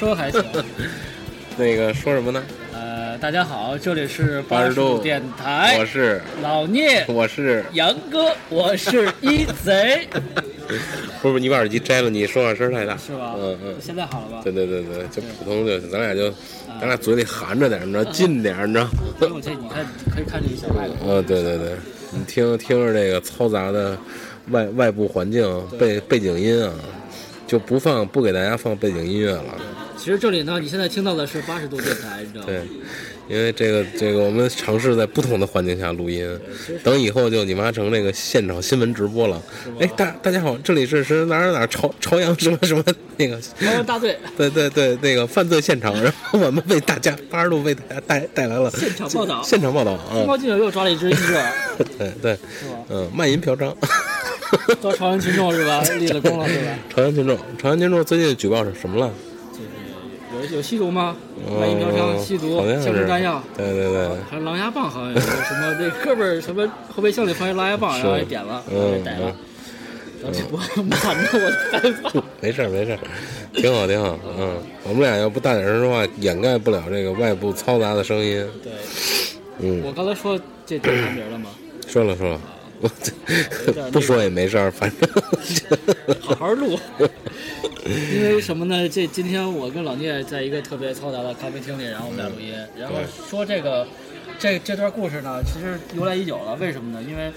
说还行。那个说什么呢？呃，大家好，这里是八十度。度电台，我是。老聂，我是，杨哥，我是一贼，不是你把耳机摘了，你说话声太大，是吧？嗯嗯，现在好了吧？对对对对，就普通就咱俩就咱俩嘴里含着点儿，你知道，近点，你知道。我这你看可以看这一小麦克，嗯，对对对，你听听着这个嘈杂的外外部环境背背景音啊，就不放不给大家放背景音乐了。其实这里呢，你现在听到的是八十度电台，你知道吗？对，因为这个这个我们尝试在不同的环境下录音，等以后就你妈成这个现场新闻直播了。哎，大大家好，这里是是哪儿哪儿朝朝阳什么什么那个，朝阳大队。对对对，那个犯罪现场，然后我们为大家八十度为大家带带来了现场报道，现场报道中啊，国记者又抓了一只一只，对对，嗯，卖淫嫖娼。抓朝阳群众是吧？立了功了是吧？朝阳群众，朝阳群众最近举报是什么了？有有吸毒吗？卖淫嫖娼、吸毒、好像是枪支弹药。对对对，还有狼牙棒，好像有什么那哥们儿什么后备箱里放一狼牙棒，然后给点了，然后给逮了。然后这我满的我害怕。没事儿没事儿，挺好挺好。嗯，我们俩要不大点声说话，掩盖不了这个外部嘈杂的声音。对，嗯，我刚才说这电台名了吗？说了说了，不说也没事儿，反正 好好录。因为什么呢？这今天我跟老聂在一个特别嘈杂的咖啡厅里，然后我们俩录音，然后说这个这这段故事呢，其实由来已久了。为什么呢？因为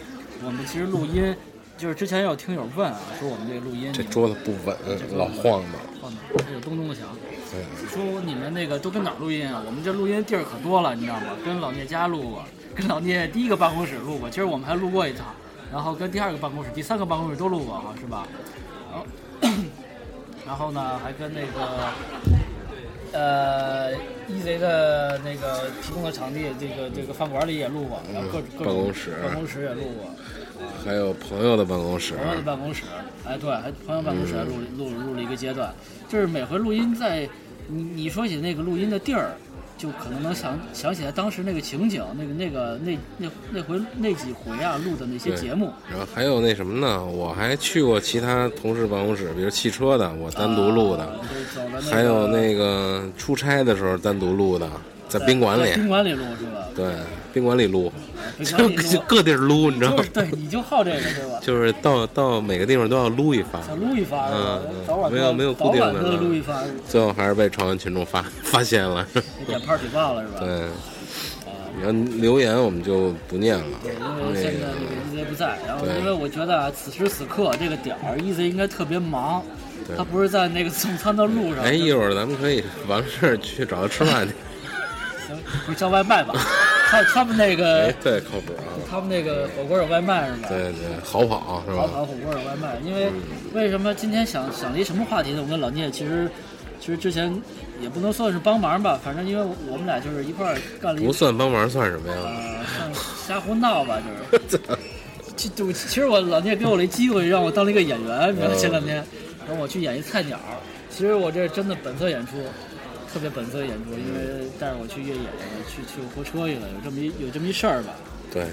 我们其实录音，就是之前有听友问啊，说我们这个录音这桌子不稳，老晃荡。晃的，还有咚咚的响。说你们那个都跟哪儿录音啊？我们这录音地儿可多了，你知道吗？跟老聂家录过，跟老聂第一个办公室录过，其实我们还录过一趟，然后跟第二个办公室、第三个办公室都录过啊，是吧？然后，然后呢，还跟那个呃一贼的那个提供的场地，这个这个饭馆里也录过，然后各各种办公室办公室也录过，还有朋友的办公室，朋友的办公室，哎，对，还朋友办公室还录录录了一个阶段。就是每回录音在你你说起那个录音的地儿，就可能能想想起来当时那个情景，那个那个那那那回那几回啊录的那些节目，然后还有那什么呢？我还去过其他同事办公室，比如汽车的，我单独录的，还有那个出差的时候单独录的，在宾馆里，宾馆里录是吧？对，宾馆里录，就就各地儿撸，你知道吗？对，你就好这个是吧？就是到到每个地方都要撸一发，想录一发嗯？没有没有固定的早晚都录一发，最后还是被朝阳群众发发现了。给点炮举报了是吧？对，啊，你要留言我们就不念了。对，因为现在那个 EZ 不在，然后因为我觉得啊，此时此刻这个点儿，EZ 应该特别忙，他不是在那个送餐的路上，哎，一会儿咱们可以完事儿去找他吃饭去。行不是叫外卖吧？他他们那个哎，对，靠谱啊。他们那个火锅有外卖是吧？对对，好跑是吧？跑跑火锅有外卖，因为为什么今天想想了一什么话题呢？我跟老聂其实其实之前也不能算是帮忙吧，反正因为我们俩就是一块儿干了一不算帮忙算什么呀？呃，算瞎胡闹吧，就是。其就其实我老聂给我了一机会，让我当了一个演员，你知道嗯前两天让我去演一菜鸟。其实我这真的本色演出，特别本色演出，因为带着我去越野了去去泊车去了，有这么一有这么一事儿吧。对，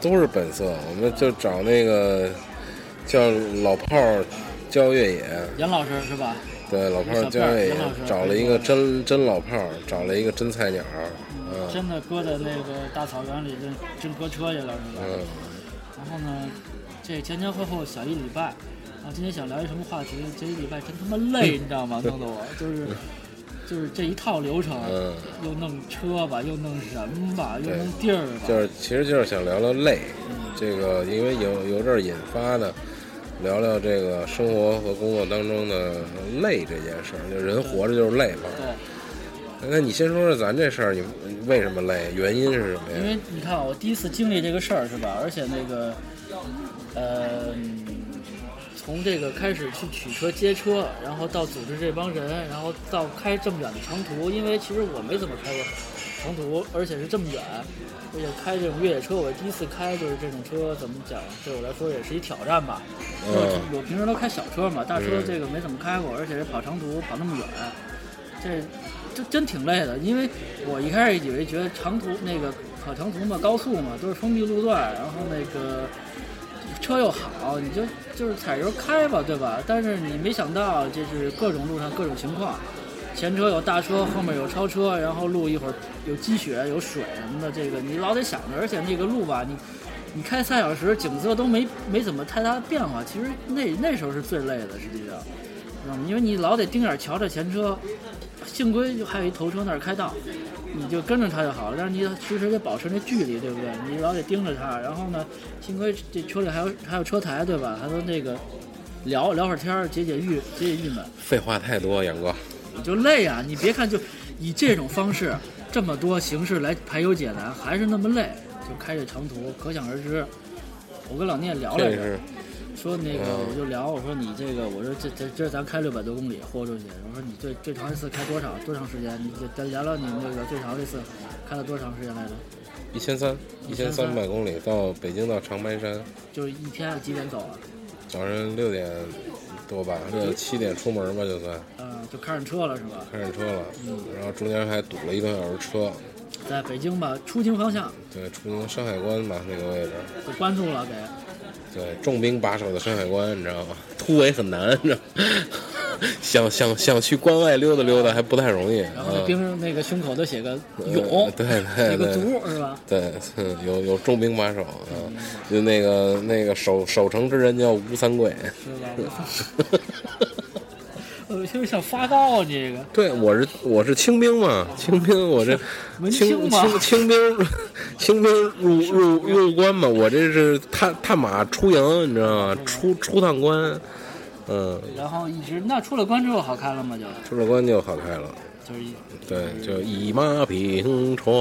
都是本色。我们就找那个叫老炮儿教越野，严老师是吧？对，老炮儿教越野找了一个真真老炮儿，找了一个真菜鸟，嗯真的搁在那个大草原里，真真搁车去了是吧？嗯，然后呢，这前前后后小一礼拜，然后今天想聊一什么话题？这一礼拜真他妈累，你知道吗？弄得我就是就是这一套流程，嗯又弄车吧，又弄人吧，又弄地儿吧，就是其实就是想聊聊累，这个因为有有这儿引发的，聊聊这个生活和工作当中的累这件事儿，就人活着就是累嘛。对。那你先说说咱这事儿，你你为什么累？原因是什么呀因为？你看啊，我第一次经历这个事儿是吧？而且那个，呃，嗯从这个开始去取车接车，然后到组织这帮人，然后到开这么远的长途，因为其实我没怎么开过长途，而且是这么远，而且开这种越野车，我第一次开就是这种车，怎么讲，对我来说也是一挑战吧。因为嗯我平时都开小车嘛，大车嗯这个没怎么开过，而且是跑长途跑那么远，这这真挺累的。因为我一开始以为觉得长途那个跑长途嘛，高速嘛都是封闭路段，然后那个车又好，你就就是踩油开吧，对吧？但是你没想到，这是各种路上各种情况，前车有大车，后面有超车，然后路一会儿有积雪、有水什么的，这个你老得想着，而且那个路吧，你你开三小时，景色都没没怎么太大的变化，其实那那时候是最累的，实际上，知道吗？因为你老得盯眼瞧着前车，幸亏就还有一头车那儿开道，你就跟着他就好了。但是你时时得保持那距离，对不对？你老得盯着他，然后呢，幸亏这车里还有还有车台，对吧？还能那个聊聊会儿天儿，解解郁解解郁闷。废话太多，杨哥。你就累啊！你别看就以这种方式，这么多形式来排忧解难，还是那么累，就开这长途，可想而知。我跟老聂聊来着，说那个嗯我就聊，我说你这个，我说这这这咱开六百多公里豁出去，我说你最最长一次开多少多长时间？你就咱聊聊你那个最长一次开了多长时间来着？一千三，一千三百公里到北京到长白山，就是一天几点走啊？早上六点多吧，六七点出门吧，就算嗯、就开上车了是吧？开上车了，嗯然后中间还堵了一个多小时车，在北京吧，出京方向对，出京山海关吧那个位置，就关注了给。对，重兵把守的山海关，你知道吗？突围很难，你知道吗？想想想去关外溜达溜达还不太容易啊然。后那兵那个胸口都写个呃勇，对写个对对足是吧？对，嗯有有重兵把守啊，就那个那个守守城之人叫吴三桂。是吧？我就是想发高啊，这个对，我是我是清兵嘛，清兵，我这 清清清清兵 清兵入入入关嘛，我这是探探马出营，你知道吗？出出趟关，嗯，然后一直那出了关之后好开了吗？就出了关就好开了。就是一对，就一马平川。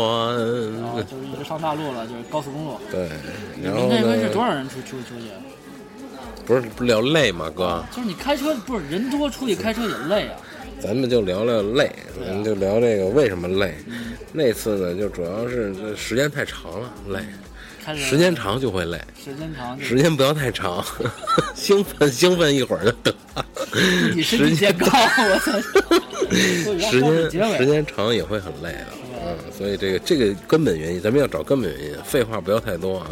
然后就是一直上大路了，就是高速公路。对，你然后们那边是多？少人出出出去？不是不是聊累吗，哥？就是你开车不是人多出去开车也累啊。咱们就聊聊累，咱们就聊这个为什么累。那次呢，就主要是这时间太长了，累。时间长就会累，时间长，时间不要太长，兴奋兴奋一会儿就得了。你身体时间健康，我操！时间 时间长也会很累的，嗯，所以这个这个根本原因，咱们要找根本原因，废话不要太多啊，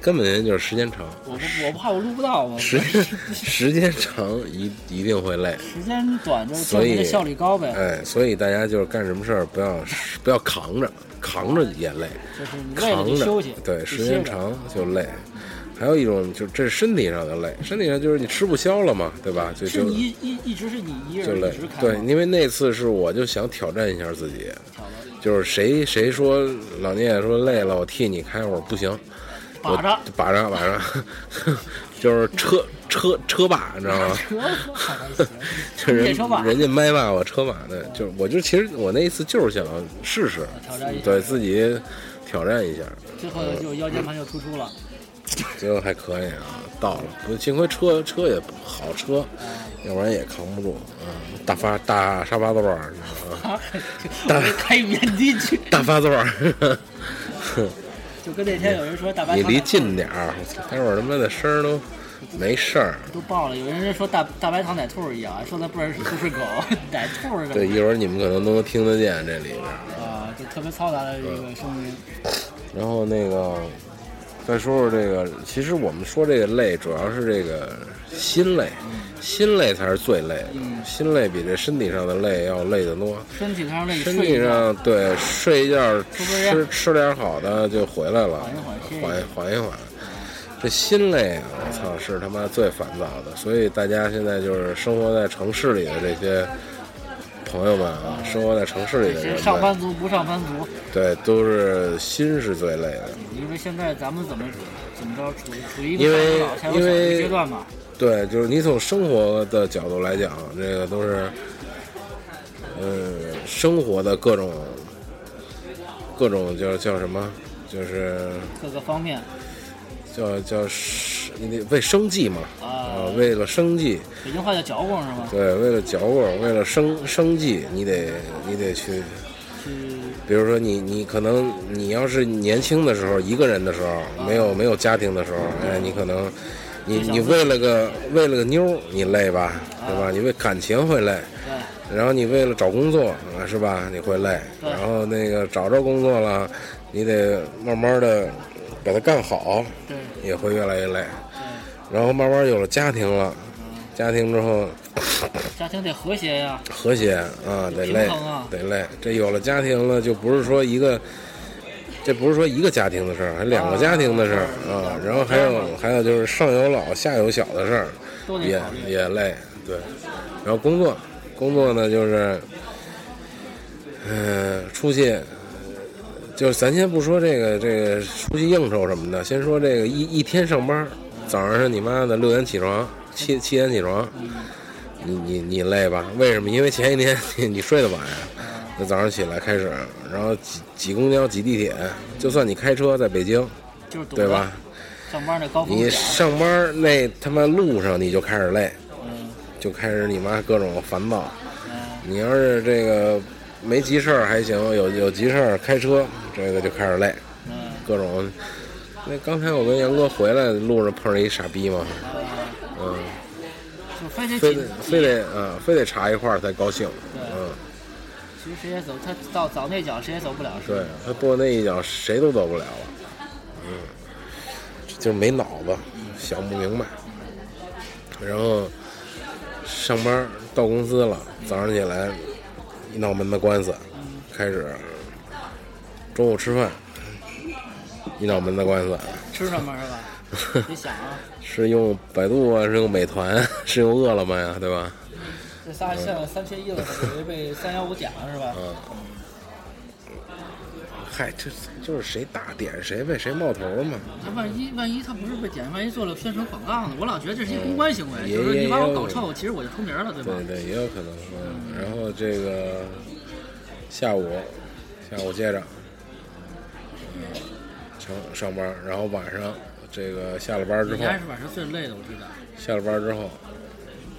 根本原因就是时间长，我不我怕我录不到，我时间 时间长一一定会累，时间短就证所以效率高呗。哎，所以大家就是干什么事儿不要不要扛着，扛着也累，就是你累了扛着就休息，对，时间长就累。还有一种就是这是身体上的累，身体上就是你吃不消了嘛，对吧？就是就一一一直是你一就累。人一直，开对，因为那次是我就想挑战一下自己，挑了就是谁谁说老聂说累了，我替你开，会儿不行，我把着。把着把着，就是车车车把，你知道吗？车还行，就人人家麦霸我车把的，就是我就其实我那一次就是想试试，对自己挑战一下，最后就腰间盘就突出了。最后还可以啊，到了，不幸亏车车也不好车，要不然也扛不住，嗯，大发大沙发座儿，你知道吗？我得开原地去，大发座儿，就跟那天有人说大白你离近点儿，待会儿他妈的声儿都没事儿。都爆了，有人说大大白糖奶兔一样，说它不是不是狗，奶兔对，一会儿你们可能都能听得见这里边儿。啊，就特别嘈杂的一个声音。然后那个再说说这个，其实我们说这个累，主要是这个心累，心累才是最累的，心累比这身体上的累要累得多。身体上累，身体上对睡一觉，吃吃点好的就回来了，缓一缓一缓缓一缓。这心累啊，我操，是他妈最烦躁的。所以大家现在就是生活在城市里的这些朋友们啊，生活在城市里的这人，上班族不上班族，对，都是心是最累的。因为现在咱们怎么怎么着，处处于一因为个老因为阶段嘛。对，就是你从生活的角度来讲，这个都是，呃，生活的各种各种叫叫什么，就是各个方面叫叫是你得为生计嘛，啊啊，，为了生计，北京话叫嚼工是吗？对，为了嚼棍，为了生生计，你得你得去，去比如说你你可能你要是年轻的时候一个人的时候，没有没有家庭的时候，哎，你可能你你为了个为了个妞你累吧，对吧？你为感情会累，对然后你为了找工作啊，是吧？你会累，然后那个找着工作了，你得慢慢的把它干好，对也会越来越累。对，然后慢慢有了家庭了，家庭之后 家庭得和谐呀。和谐啊，得累啊，得累。这有了家庭了，就不是说一个，这不是说一个家庭的事儿，还两个家庭的事儿啊。然后还有还有就是上有老下有小的事儿，也也累，对。然后工作，工作呢就是，嗯、出去。就是咱先不说这个这个出去应酬什么的，先说这个一一天上班，早上是你妈的六点起床，七七点起床，你你你累吧？为什么？因为前一天你你睡得晚呀，那早上起来开始，然后挤挤公交挤地铁，就算你开车在北京，就是对吧？上班那高峰你，上班那他妈路上你就开始累，嗯就开始你妈各种烦躁。嗯，你要是这个没急事儿还行，有有急事儿开车，这个就开始累，嗯各种。那刚才我跟杨哥回来路上碰上一傻逼嘛，嗯，非得非得啊、非得查一块儿才高兴，嗯，其实谁也走，他到早那脚谁也走不了。是吧对他跺那一脚谁都走不了了，嗯，就是没脑子，想不明白。然后上班到公司了，早上起来一脑门子官司，开始中午吃饭，一脑门子官司，吃什么是吧？你想啊，是用百度啊，是用美团，是用饿了么呀，对吧？这仨现在三缺一了，等于被三幺五点了是吧？嗯嗨，这就是谁大点谁呗，谁冒头嘛。他万一万一他不是被点，万一做了宣传广告呢？我老觉得这是一公关行为，也就是你把我搞臭，其实我就出名了，对吧？对对，也有可能。嗯，然后这个下午下午接着，嗯，上上班，然后晚上这个下了班之后，你家是晚上最累的，我知道。下了班之后，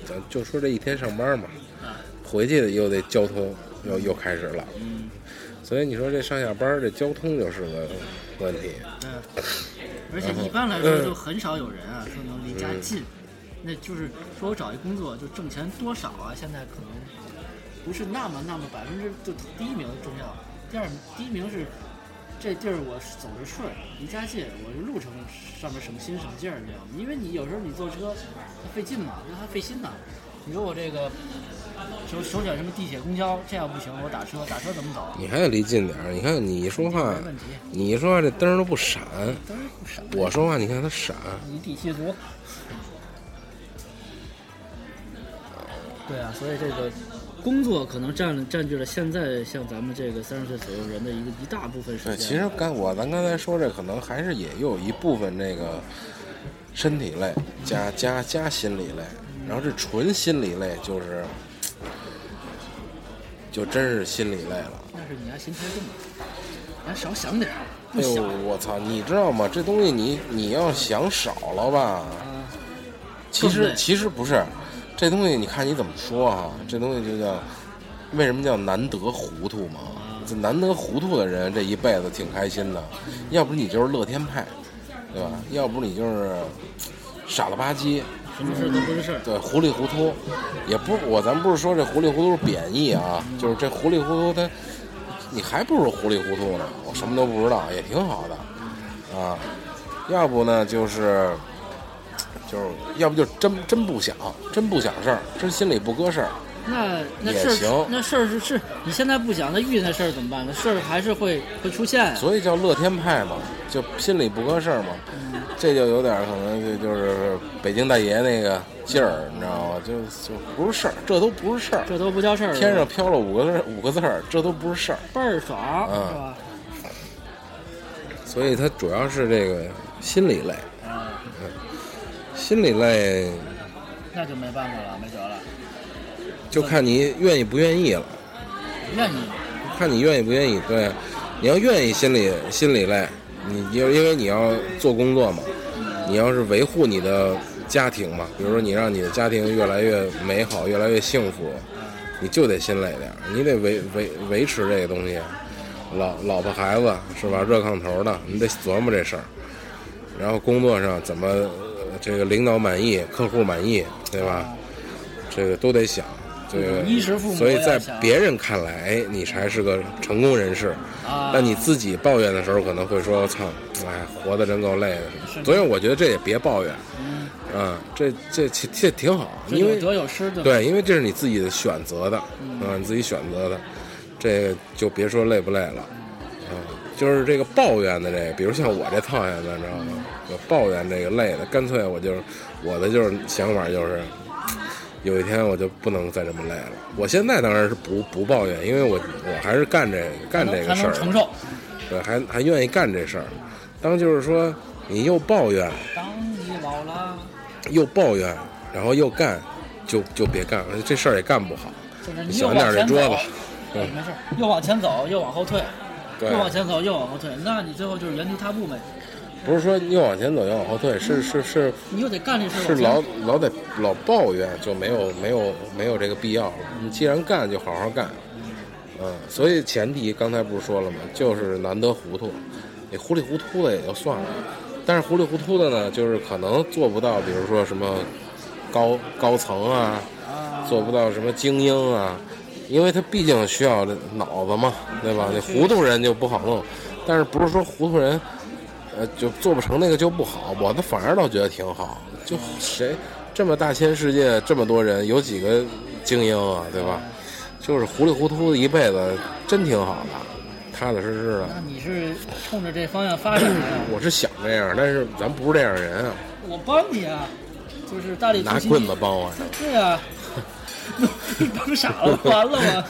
咱就说这一天上班嘛，啊，回去又得交通又又开始了。嗯，所以你说这上下班这交通就是个问题。嗯，而且一般来说就很少有人啊说能离家近，那就是说我找一工作就挣钱多少啊，现在可能不是那么那么百分之就第一名重要，第二第一名是这地儿我走着顺，离家近，我这路程上面省心省劲儿，你知道吗？因为你有时候你坐车它费劲嘛，那还费心呢。你说我这个首首选什么地铁、公交，这要不行，我打车，打车怎么走？你还得离近点儿。你看你一说话没问题，你一说话这灯儿都不闪。当然不闪。我说话你看它闪。一地七族。对啊，所以这个工作可能占占据了现在像咱们这个三十岁左右人的一个一大部分时对，间。其实刚我咱刚才说这可能还是也有一部分这个身体类加加加心理类，然后这纯心理类就是就真是心理类了。但是你还心太重，你还少想点儿，哎呦，我操！你知道吗？这东西你你要想少了吧，啊。其实其实不是，这东西你看你怎么说啊、这东西就叫为什么叫难得糊涂嘛？这难得糊涂的人，这一辈子挺开心的。要不你就是乐天派，对吧？要不你就是傻了吧唧，什么事都不是事儿。对，糊里糊涂。也不我咱不是说这糊里糊涂是贬义啊，就是这糊里糊涂他，你还不如糊里糊涂呢。我什么都不知道，也挺好的啊。要不呢就是。就是要不就真真不想，真不想事儿，真心里不搁事儿。那那事也行儿，那事儿是是，你现在不想，那遇见那事儿怎么办？那事儿还是会会出现。所以叫乐天派嘛，就心里不搁事儿嘛。这就有点儿可能就就是北京大爷那个劲儿，你知道吗？就就不是事儿，这都不是事儿。这都不叫事儿。天上飘了五个字五个字儿，这都不是事儿。倍儿爽，嗯是吧？所以它主要是这个心理类，啊，心理累那就没办法了，没辙了。就看你愿意不愿意了，愿意，看你愿意不愿意。对，你要愿意心理心理累，你因因为你要做工作嘛，你要是维护你的家庭嘛，比如说你让你的家庭越来越美好，越来越幸福，你就得心累点儿，你得维维维持这个东西，老老婆孩子是吧？热炕头的，你得琢磨这事儿。然后工作上怎么呃这个领导满意，客户满意，对吧？这个都得想。这个衣食父母所以在别人看来，哎，你才是个成功人士。啊，那你自己抱怨的时候，可能会说：“操，哎，活得真够累的。”所以我觉得这也别抱怨，啊，这这这这挺好，因为得有失，对？对，因为这是你自己的选择的，啊，你自己选择的，这个就别说累不累了，啊，就是这个抱怨的这个，比如像我这套现的，你知道吗？我抱怨这个累的，干脆我就是我的就是想法就是，有一天我就不能再这么累了。我现在当然是不不抱怨，因为我我还是干这干这个事儿承受。对，还还愿意干这事儿。当就是说你又抱怨当你老了，又抱怨，然后又干，就就别干了，这事儿也干不好。就是你喜欢点又往前走儿这桌子，对，没事儿，又往前走，又往后退，对又往前走，又往后退，那你最后就是原地踏步呗。不是说又往前走又往后退，是是是你又得干这事儿，是老老得老抱怨，就没有没有没有这个必要了。你既然干，就好好干。嗯，所以前提刚才不是说了吗？就是难得糊涂，你糊里糊涂的也就算了，但是糊里糊涂的呢，就是可能做不到，比如说什么高高层啊，啊，做不到什么精英啊，因为他毕竟需要脑子嘛，对吧？那糊涂人就不好弄，但是不是说糊涂人，呃，就做不成那个就不好，我的反而倒觉得挺好。就谁这么大千世界这么多人，有几个精英啊，对吧？就是糊里糊涂的一辈子，真挺好的，踏踏实实的。那你是冲着这方向发展的呀？我是想这样，但是咱不是这样人啊，我帮你啊，就是大力拿棍子帮我呢。对啊，你帮傻了，完了吗？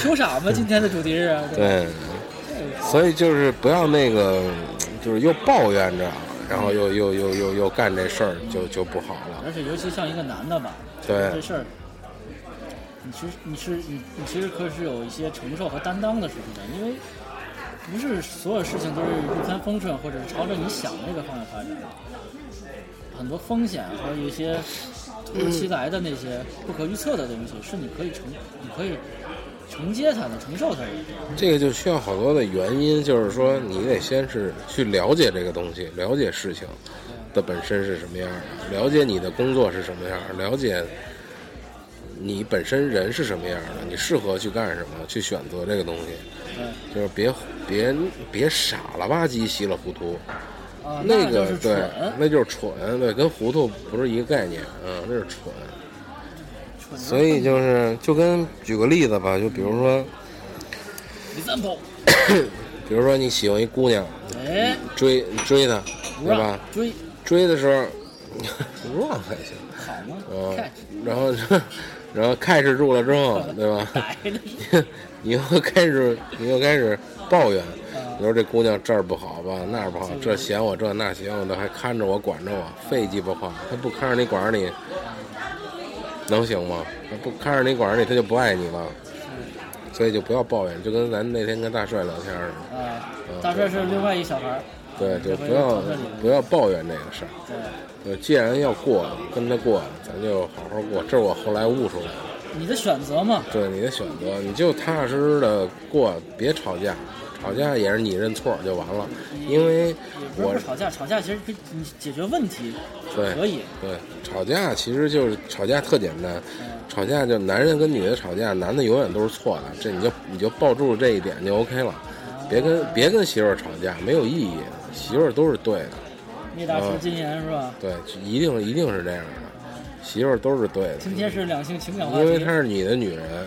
求傻吗？今天的主题是？吧，对，所以就是不要那个，就是又抱怨着，然后又又又又又干这事儿，就就不好了。而且尤其像一个男的吧，对这事儿，你其实你是你你其实可是有一些承受和担当的事情的，因为不是所有事情都是一帆风顺，或者是朝着你想的那个方向发展的，很多风险和一些突如其来的那些不可预测的东西，是你可以承你可以承接它的、承受它的。这个就需要好多的原因，就是说你得先是去了解这个东西，了解事情的本身是什么样的，了解你的工作是什么样，了解你本身人是什么样的，你适合去干什么，去选择这个东西，对，就是别别别傻了吧唧、稀里糊涂。啊，那个是对，，那就是蠢，对，跟糊涂不是一个概念，啊，那是蠢。蠢所以就是就跟举个例子吧，就比如说，example，比如说你喜欢一姑娘，哎，追追她，对吧？追追的时候，run 还行，好吗？嗯，然后然后 catch 住了之后，对吧？你又开始你又开始抱怨，啊你说这姑娘这儿不好吧，那儿不好，这嫌我这那嫌我那，还看着我管着我，费鸡巴话，她不看着你管着你，能行吗？他不看着你管着你，她就不爱你了。所以就不要抱怨，就跟咱那天跟大帅聊天似的，啊，嗯大帅是另外一小孩儿，对，就不要不要抱怨这个事儿。既然要过，跟他过，咱就好好过。这是我后来悟出来的。你的选择嘛，对你的选择，你就踏踏实实的过，别吵架。吵架也是你认错就完了，因为也不是我吵架，吵架其实你解决问题对可以，对吵架其实就是吵架特简单，嗯吵架就男人跟女的吵架，男的永远都是错的，这你就你就抱住这一点就 OK 了，别跟别跟媳妇儿吵架，没有意义，媳妇儿都是对的，聂大师金言是吧？对，一定一定是这样的，媳妇儿都是对的，今天是两性情感话题，因为她是你的女人，呃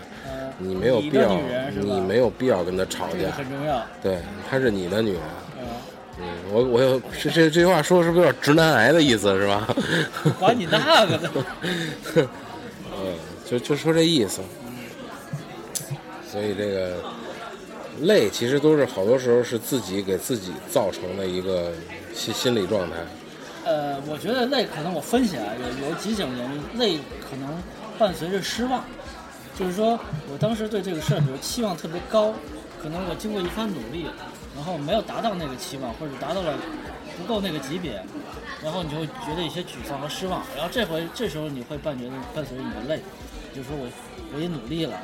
你没有必要？你没有必要跟他吵架，很重要，对，她是你的女人。呃，嗯，我我有这这这句话说的是不是有点直男癌的意思是吧？管你那个呢，嗯，就就说这意思。所以这个累其实都是好多时候是自己给自己造成的一个心心理状态。呃，我觉得累可能我分析啊，有有几种原因，累可能伴随着失望，就是说我当时对这个事儿，比如期望特别高，可能我经过一番努力，然后没有达到那个期望，或者达到了不够那个级别，然后你就会觉得一些沮丧和失望，然后这回这时候你会伴觉得伴随着你的累，就是说我我也努力了。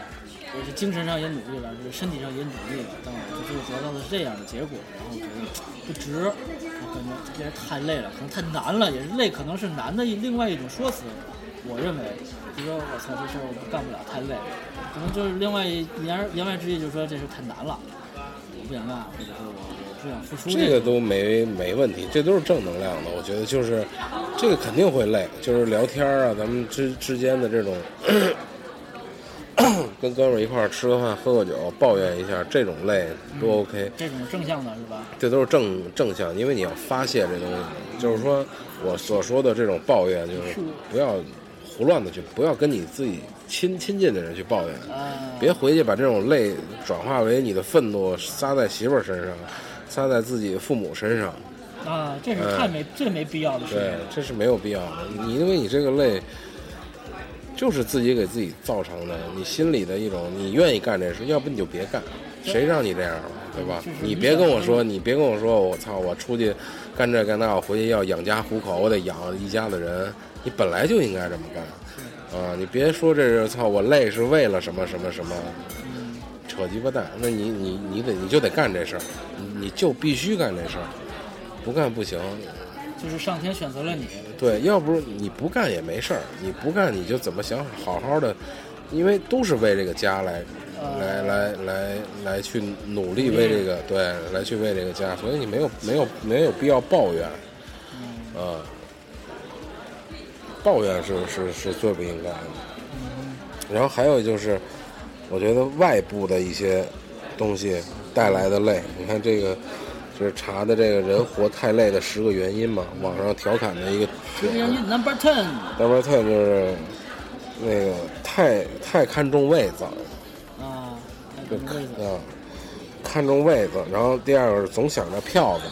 我是精神上也努力了，就是身体上也努力了，但我就得到的是这样的结果，然后觉得不值，我感觉这人太累了，可能太难了，也是累，可能是难的另外一种说辞。我认为，就说我操，这事儿我干不了，太累，可能就是另外一言言外之意，就是说这事太难了，我不想干，或者是我我不想付出这个都没没问题，这都是正能量的。我觉得就是这个肯定会累，就是聊天啊，咱们之之间的这种 跟哥们儿一块儿吃个饭、喝个酒，抱怨一下，这种累都 OK。这种正向的是吧？这都是正正向，因为你要发泄这东西。就是说我所说的这种抱怨，就是不要胡乱的去，不要跟你自己亲亲近的人去抱怨，啊，别回去把这种累转化为你的愤怒撒在媳妇儿身上，撒在自己父母身上。啊，这是太没、最没必要的事情对。，这是没有必要的。你因为你这个累，就是自己给自己造成的，你心里的一种，你愿意干这事，要不你就别干，谁让你这样了，对吧？你别跟我说，你你别跟我说，我操，我出去干这干那，我回去要养家糊口，我得养一家子人，你本来就应该这么干。啊，你别说这是操，我累是为了什么什么什么，扯鸡巴蛋。那你你你得你就得干这事儿，你你就必须干这事儿，不干不行。就是上天选择了你，对，要不你不干也没事儿，你不干你就怎么想好好的，因为都是为这个家来，来来来来去努力为这个对，来去为这个家，所以你没有没有没有必要抱怨，啊，抱怨是是是最不应该的。然后还有就是，我觉得外部的一些东西带来的累，你看这个。就是查的这个人活太累的十个原因嘛，网上调侃的一个这个原因 number ten，number ten 就是那个太太看重位子，啊，就那个位置啊，看重位子。然后第二个是总想着票子，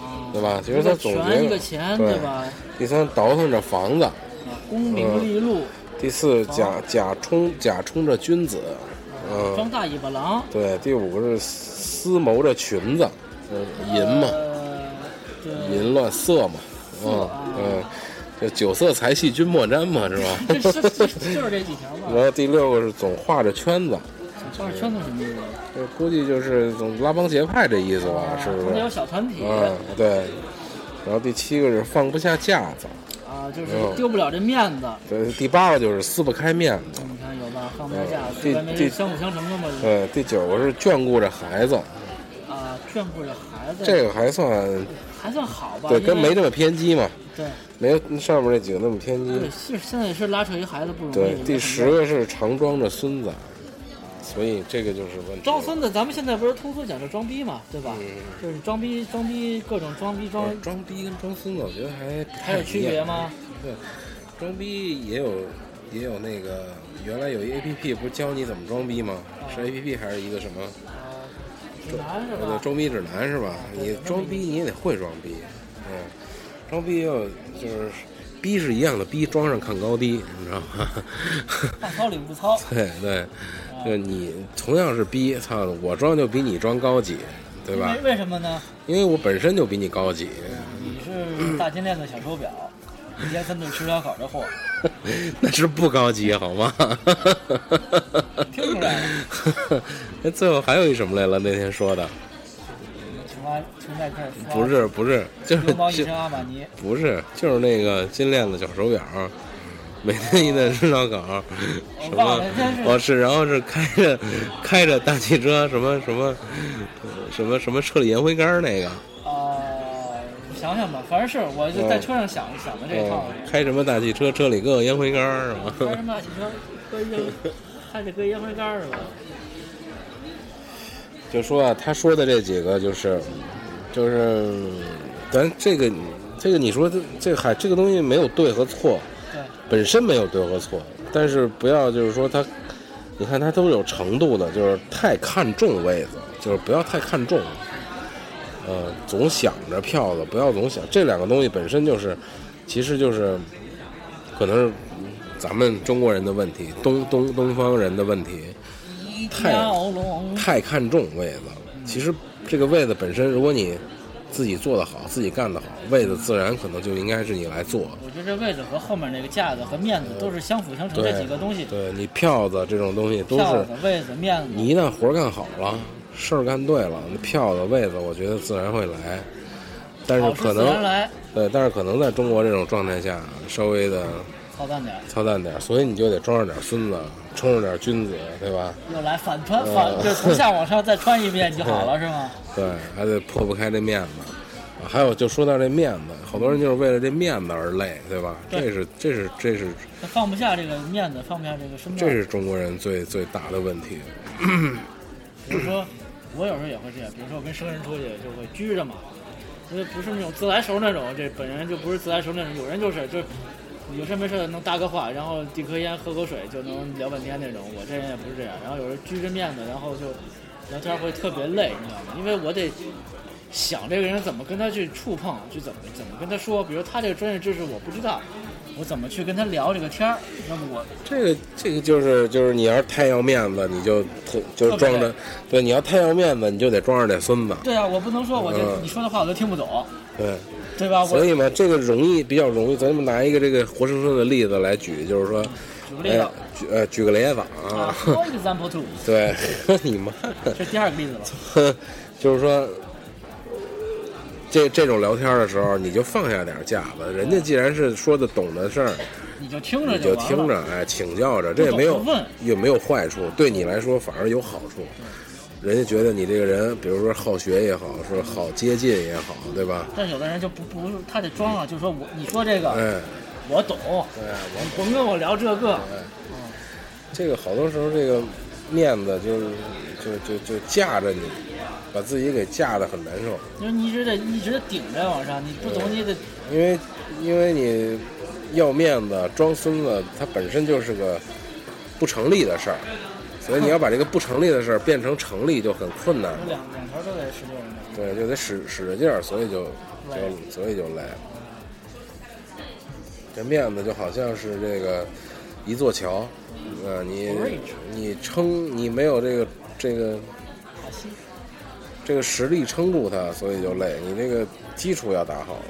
啊，对吧？其实他总觉得钱，对？第三倒腾着房子，啊，功名利禄，第四假假充假充着君子，嗯，装大尾巴狼，对。第五个是思谋着裙子，嗯，淫嘛，呃，对，淫乱色嘛，嗯啊嗯，就酒色财气君莫沾嘛，是吧？这是这就是这几条嘛 然。后第六个是总画着圈子，画圈子什么意思？这估计就是总拉帮结派这意思吧，是不是中间有？小团体嗯，对。然后第七个是放不下架子，啊，就是嗯丢不了这面子。对，第八个就是撕不开面子，你看有吧？放不下架，嗯这四边没这相辅相成的嘛。对，第九个是眷顾着孩子，啊，眷顾着孩子，这个还算还算好吧？对，跟没那么偏激嘛，对没有上面那几个那么偏激对，。是现在是拉扯一孩子不容易。对，第十个是常装着孙子，所以这个就是问题。装孙子，咱们现在不是通俗讲究装逼嘛，对吧？嗯就是装逼，装逼，各种装逼装，装装逼跟装孙子，我觉得还还有区。别吗？对，装逼也有也有那个，原来有一 A P P 不是教你怎么装逼吗？是 A P P 还是一个什么？啊，指南是呃，吧？装逼指南是吧？你装逼你也得会装逼，嗯，装逼要就是逼是一样的，逼装上看高低，你知道吗？大操里不操，对对，就你同样是逼，操，我装就比你装高级，对吧？为为什么呢？因为我本身就比你高级，你是大金链子小手表，一天三顿吃烧烤的货，那是不高级好吗？听出来了。那最后还有一什么来了？那天说的不是不是，就是一身阿玛尼，不是就是那个金链子小手表，每天一顿吃烧烤，什么我是哦是，然后是开着开着大汽车，什么什么呃什么什么车里烟灰缸那个，啊，想想吧，反正是我就在车上想想的这一套嗯，。开什么大汽车，车里搁个烟灰缸是吧？开什么大汽车，搁烟，还得搁烟灰缸是吧？就说啊，他说的这几个就是，就是，咱这个这个你说这这还这个东西没有对和错，对，本身没有对和错，但是不要就是说他，你看他都有程度的，就是太看重位子，就是不要太看重，呃，总想着票子，不要总想这两个东西本身就是，其实就是，可能是咱们中国人的问题，东东东方人的问题，太，太看重位子了。其实这个位子本身，如果你自己做的好，自己干的好，位子自然可能就应该是你来做。我觉得这位置和后面那个架子和面子都是相辅相成，这几个东西，对你票子这种东西都是票子、位子、面子，你一旦活儿干好了，事儿干对了，那票子、位子，我觉得自然会来。但是可能自然来，对，但是可能在中国这种状态下，稍微的操蛋点儿，操蛋点儿，所以你就得装上点孙子，充着点君子，对吧？又来反穿呃反，就从下往上再穿一遍 就好了，是吗？对，还得破不开这面子。啊，还有就说到这面子，好多人就是为了这面子而累，对吧？对这是这是这是他放不下这个面子，放不下这个身段。这是中国人最最大的问题。比如说，我有时候也会这样，比如说我跟生人出去就会拘着嘛，因为不是那种自来熟那种，这本人就不是自来熟那种，有人就是就是有事没事能搭个话，然后递颗烟喝口水就能聊半天那种。我这人也不是这样，然后有人拘着面子，然后就聊天会特别累，你知道吗？因为我得想这个人怎么跟他去触碰，去怎么怎么跟他说，比如他这个专业知识我不知道，我怎么去跟他聊这个天儿？那么我这个这个就是就是你要是太要面子，你就特就是装着，对，你要太要面子，你就得装着点孙子，对啊，我不能说我就嗯你说的话我都听不懂，对。对吧？所以嘛，这个容易比较容易，咱们拿一个这个活生生的例子来举，就是说，哎举个例子，举呃举个例子啊啊，，For example two，对，你妈，这是第二个例子了。就是说，这这种聊天的时候，你就放下点架子。人家既然是说的懂的事儿，你就听着你就听着，哎，请教着，这也没有也没有坏处，对你来说反而有好处。人家觉得你这个人，比如说好学也好，说好接近也好，对吧？但是有的人就不不，他得装啊，就说我你说这个哎，我懂，对啊，我你甭跟我聊这个。嗯这个好多时候这个面子就是就就就架着你，把自己给架得很难受。就是你一直得一直顶着往上，你不懂你得因为因为你要面子装孙子，它本身就是个不成立的事儿，所以你要把这个不成立的事儿变成成立就很困难。两两头都得使劲儿。对，就得使使着劲儿，所以就就所以就累。这面子就好像是这个一座桥，啊，你你撑你没有这个这个，这个实力撑住它，所以就累。你这个基础要打好了，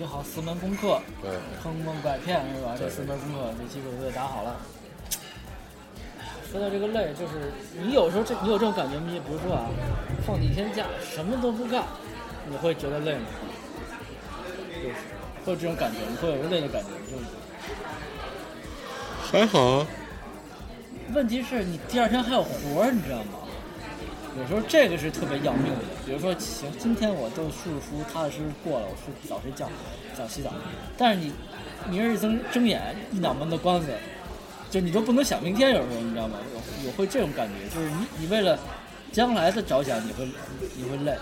学好四门功课，对。坑蒙拐骗是吧？这四门功课这基础都得打好了。说到这个累，就是你有时候这你有这种感觉吗？比如说啊，放几天假什么都不干，你会觉得累吗？就是会有这种感觉，你会有累的感觉。就是还好啊，问题是你第二天还有活儿，你知道吗？有时候这个是特别要命的。比如说，行，今天我就舒舒服服、踏踏实实过了，我睡早睡觉，早洗澡。但是你明儿一睁睁眼，一脑门的官司，就你都不能想明天。有时候你知道吗？有有会这种感觉，就是你你为了将来的着想，你会你会累。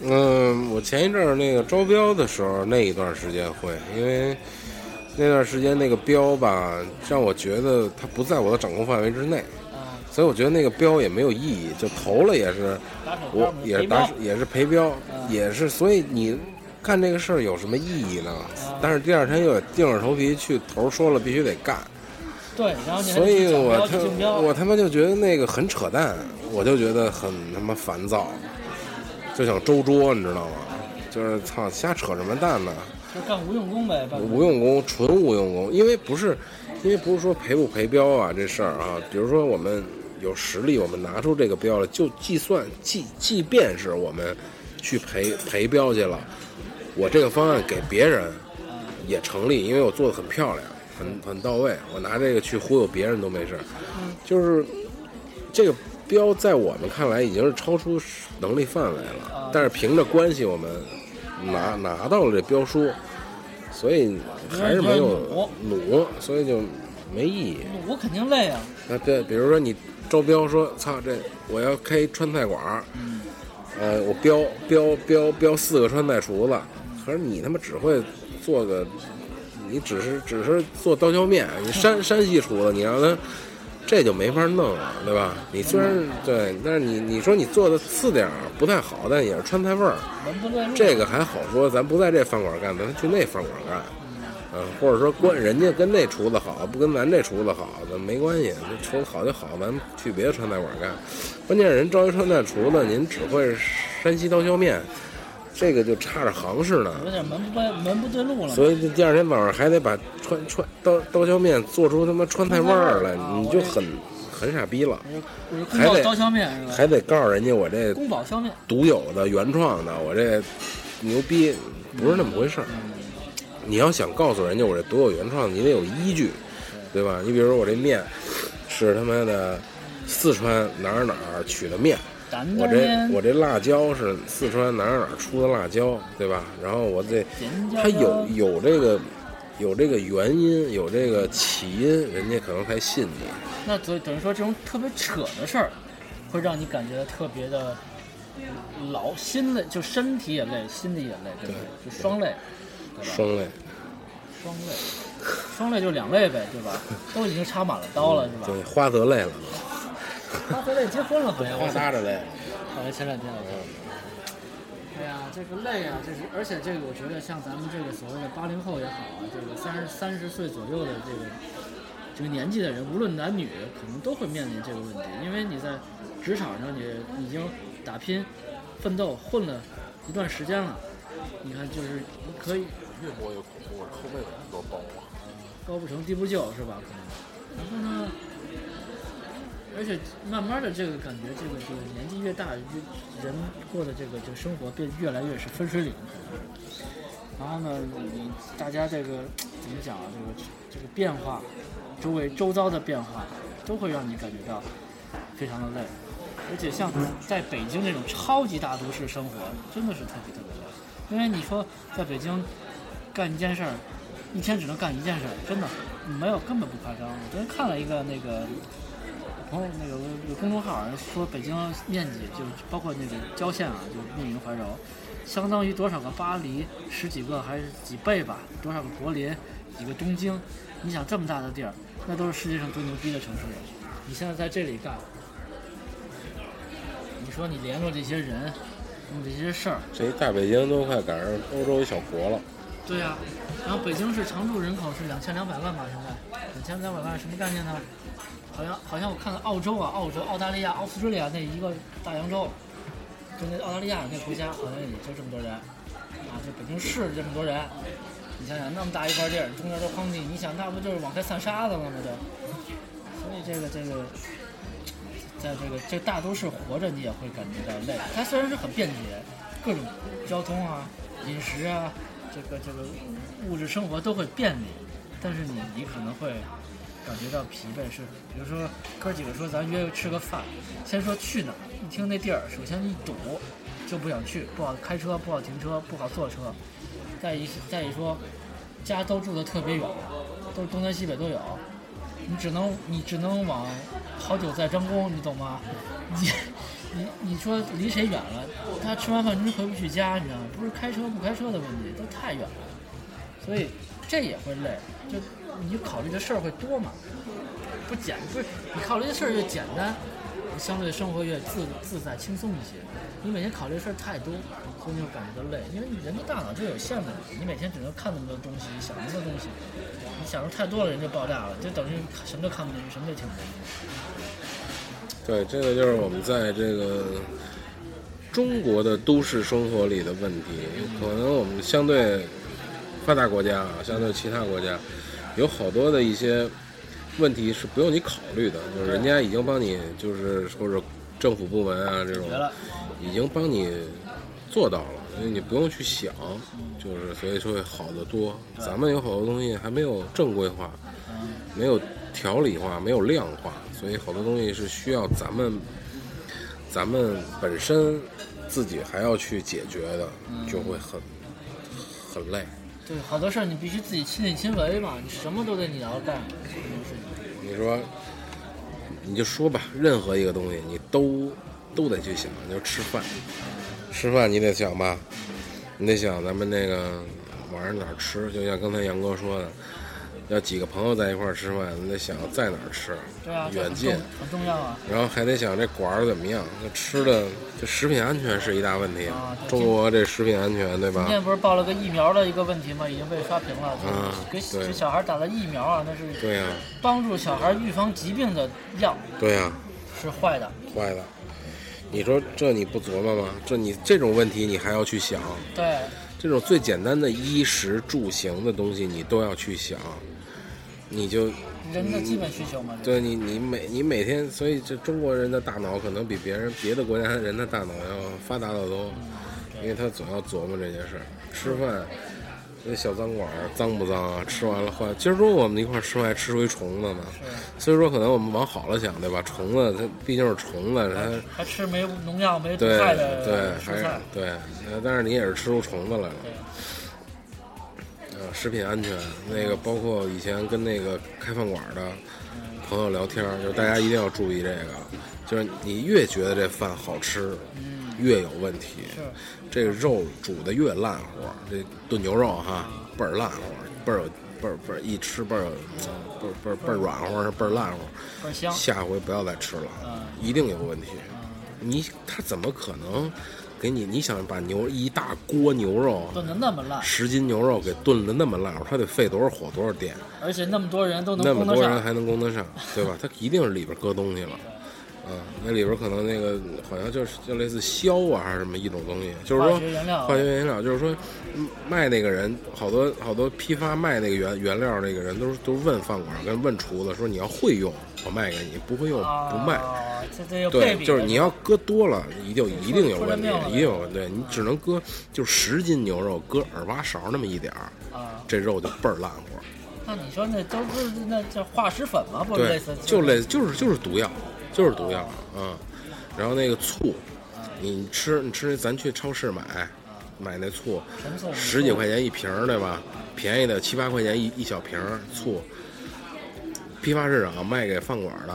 嗯，我前一阵儿那个招标的时候，那一段时间会，因为那段时间那个标吧，让我觉得它不在我的掌控范围之内，所以我觉得那个标也没有意义，就投了也是我也是打也是赔标，嗯也是，所以你干这个事儿有什么意义呢？啊但是第二天又得硬着头皮去头说了必须得干，对，然后你所以我他我他妈就觉得那个很扯淡，我就觉得很他妈烦躁，就想周桌，你知道吗？就是操，瞎扯什么蛋呢？就干无用功呗，无用功，纯无用功，因为不是，因为不是说赔不赔标啊这事儿啊，比如说我们有实力，我们拿出这个标来，就计算，即即便是我们去赔赔标去了，我这个方案给别人啊也成立，因为我做的很漂亮，很很到位，我拿这个去忽悠别人都没事，就是这个标在我们看来已经是超出能力范围了，但是凭着关系我们拿拿到了这标书，所以还是没有努，所以就没意义。我肯定累啊。那对，比如说你招标说，操这我要开川菜馆儿，呃，我标标标标四个川菜厨子，可是你他妈只会做个，你只是只是做刀削面，你山山西厨子，你让他这就没法弄了，对吧？你虽然对，但是你你说你做的次点儿不太好，但也是川菜味儿。这个还好说，咱不在这饭馆干，咱去那饭馆干，嗯，或者说关人家跟那厨子好，不跟咱这厨子好，咱没关系，这厨子好就好，咱去别的川菜馆干。关键是人招一川菜厨子，您只会山西刀削面，这个就差着行市呢。有点门不对门不对路了。所以这第二天早上还得把川川刀刀削面做出他妈川菜味儿来，你就很很傻逼了，还得刀削面是吧？还得告诉人家我这宫保削面，独有的、原创的，我这牛逼，不是那么回事儿。你要想告诉人家我这独有原创，你得有依据，对吧？你比如说我这面是他妈的四川哪儿哪儿取的面，我这，我这辣椒是四川哪儿哪儿出的辣椒，对吧？然后我这尖椒它有有这个有这个原因，有这个起因，人家可能才信你。那等等于说这种特别扯的事儿，会让你感觉特别的老心累，就身体也累，心里也累，对不对？就双累，对吧？双累，双累，双累就两累呗，对吧？都已经插满了刀了，是吧？对，花泽类了，花泽类结婚了，好像花搭着累了。好像前两天我看。哎呀，这个累啊，这是而且这个我觉得像咱们这个所谓的八零后也好啊，这个三十三十岁左右的这个这个年纪的人，无论男女，可能都会面临这个问题，因为你在职场上你已经打拼、奋斗、混了一段时间了，你看就是你可以越播越恐怖，后背很多包啊。高不成低不就，是吧？可能，然后呢，而且慢慢的这个感觉，这个这个年纪越大，越人过的这个这个生活变越来越是分水岭，可能。然后呢，你大家这个怎么讲啊？这个这个变化，周围周遭的变化，都会让你感觉到非常的累。而且像在北京这种超级大都市生活，真的是特别特别累。因为你说在北京干一件事儿，一天只能干一件事儿，真的没有根本不夸张。我昨天看了一个那个朋友那个有公众号说北京面积就包括那个郊县啊，就密云怀柔，相当于多少个巴黎，十几个还是几倍吧，多少个柏林，几个东京。你想这么大的地儿，那都是世界上最牛逼的城市了。你现在在这里干，你说你联络这些人，弄这些事儿，这一大北京都快赶上欧洲一小国了。对呀、然后北京市常住人口是两千两百万吧？现在两千两百万什么概念呢？好像好像我看到澳洲啊，澳洲、澳大利亚、澳大利亚那一个大洋洲，就那澳大利亚那国家好像也就这么多人啊，就北京市这么多人，你想想那么大一块地儿，中间都荒地，你想那不就是往开散沙子了吗？就，所以这个这个，在这个这大都市活着，你也会感觉到累。它虽然是很便捷，各种交通啊、饮食啊，这个这个物质生活都会便利，但是你你可能会感觉到疲惫。是，比如说哥几个说咱约吃个饭，先说去哪儿，一听那地儿，首先一堵就不想去，不好开车，不好停车，不好坐车。再一再一说，家都住的特别远，都东南西北都有，你只能你只能往好酒再张弓，你懂吗？你你你说离谁远了？他吃完饭真回不去家，你知道吗？不是开车不开车的问题，都太远了，所以这也会累，就你考虑的事儿会多嘛，不简不是你考虑的事儿越简单，你相对生活越自自在轻松一些。你每天考虑的事儿太多，所以就感觉到累，因为你人的大脑就有限的，你每天只能看那么多东西，想那么多东西，你想的太多了，人就爆炸了，就等于什么都看不进去，什么都听不进去。对，这个就是我们在这个中国的都市生活里的问题。可能我们相对发达国家啊，相对其他国家，有好多的一些问题是不用你考虑的，就是人家已经帮你，就是或者政府部门啊这种已经帮你做到了，所以你不用去想，就是所以说会好得多。咱们有好多东西还没有正规化，没有条理化，没有量化，所以好多东西是需要咱们咱们本身自己还要去解决的，就会很很累。对，好多事儿你必须自己亲力亲为嘛，你什么都得你要干。你说，你就说吧，任何一个东西你都都得去想，就吃饭，吃饭你得想吧，你得想咱们那个晚上哪儿吃，就像刚才杨哥说的，要几个朋友在一块儿吃饭，你得想在哪儿吃，对啊，远近很重，要啊。然后还得想这馆儿怎么样，那吃的这食品安全是一大问题啊中国这食品安全对吧今？天不是报了个疫苗的一个问题吗？已经被刷屏了。啊给给小孩打的疫苗啊，那是对呀、帮助小孩预防疾病的药，对呀、是坏的。坏了。你说这你不琢磨吗？这你这种问题你还要去想，对，这种最简单的衣食住行的东西你都要去想，你就人的基本需求嘛。对你你每你每天，所以这中国人的大脑可能比别人别的国家的人的大脑要发达得多，因为他总要琢磨这些事儿。吃饭，那小脏馆儿脏不脏啊？吃完了换。今儿中午我们一块儿吃饭还吃出一虫子呢，所以说可能我们往好了想，对吧？虫子它毕竟是虫子，它还吃没农药、没毒对害的对还是蔬菜。对，呃但是你也是吃出虫子来了。食品安全那个，包括以前跟那个开饭馆的朋友聊天，就是大家一定要注意这个，就是你越觉得这饭好吃，越有问题。这个肉煮的越烂乎，这炖牛肉哈倍儿烂乎，倍儿有倍儿倍儿一吃倍儿有倍儿倍儿倍儿软乎，倍儿烂乎。倍儿香。下回不要再吃了，嗯一定有问题。你他怎么可能给你？你想把牛一大锅牛肉，炖的那么烂，十斤牛肉给炖的那么烂乎，他得费多少火多少电？而且那么多人都能那么。多人还能供得上，对吧？他一定是里边搁东西了。嗯，那里边可能那个好像就是就类似硝啊还是什么一种东西，就是说化学原料啊化学原料，就是说嗯卖那个人好多好多批发卖那个原原料那个人都是都问饭馆跟问厨子说你要会用我卖给你，不会用不卖。啊，对，比。就是你要搁多了，一定一定有问题一定有问题。对你只能搁就十斤牛肉，搁耳挖勺那么一点儿，啊，这肉就倍儿烂乎。那你说那都是那叫化石粉吗？不是类对似，就类就是就是毒药，就是毒药啊。然后那个醋，你吃你吃，咱去超市买买那醋，十几块钱一瓶儿，对吧？便宜的七八块钱一一小瓶儿醋，批发市场卖给饭馆的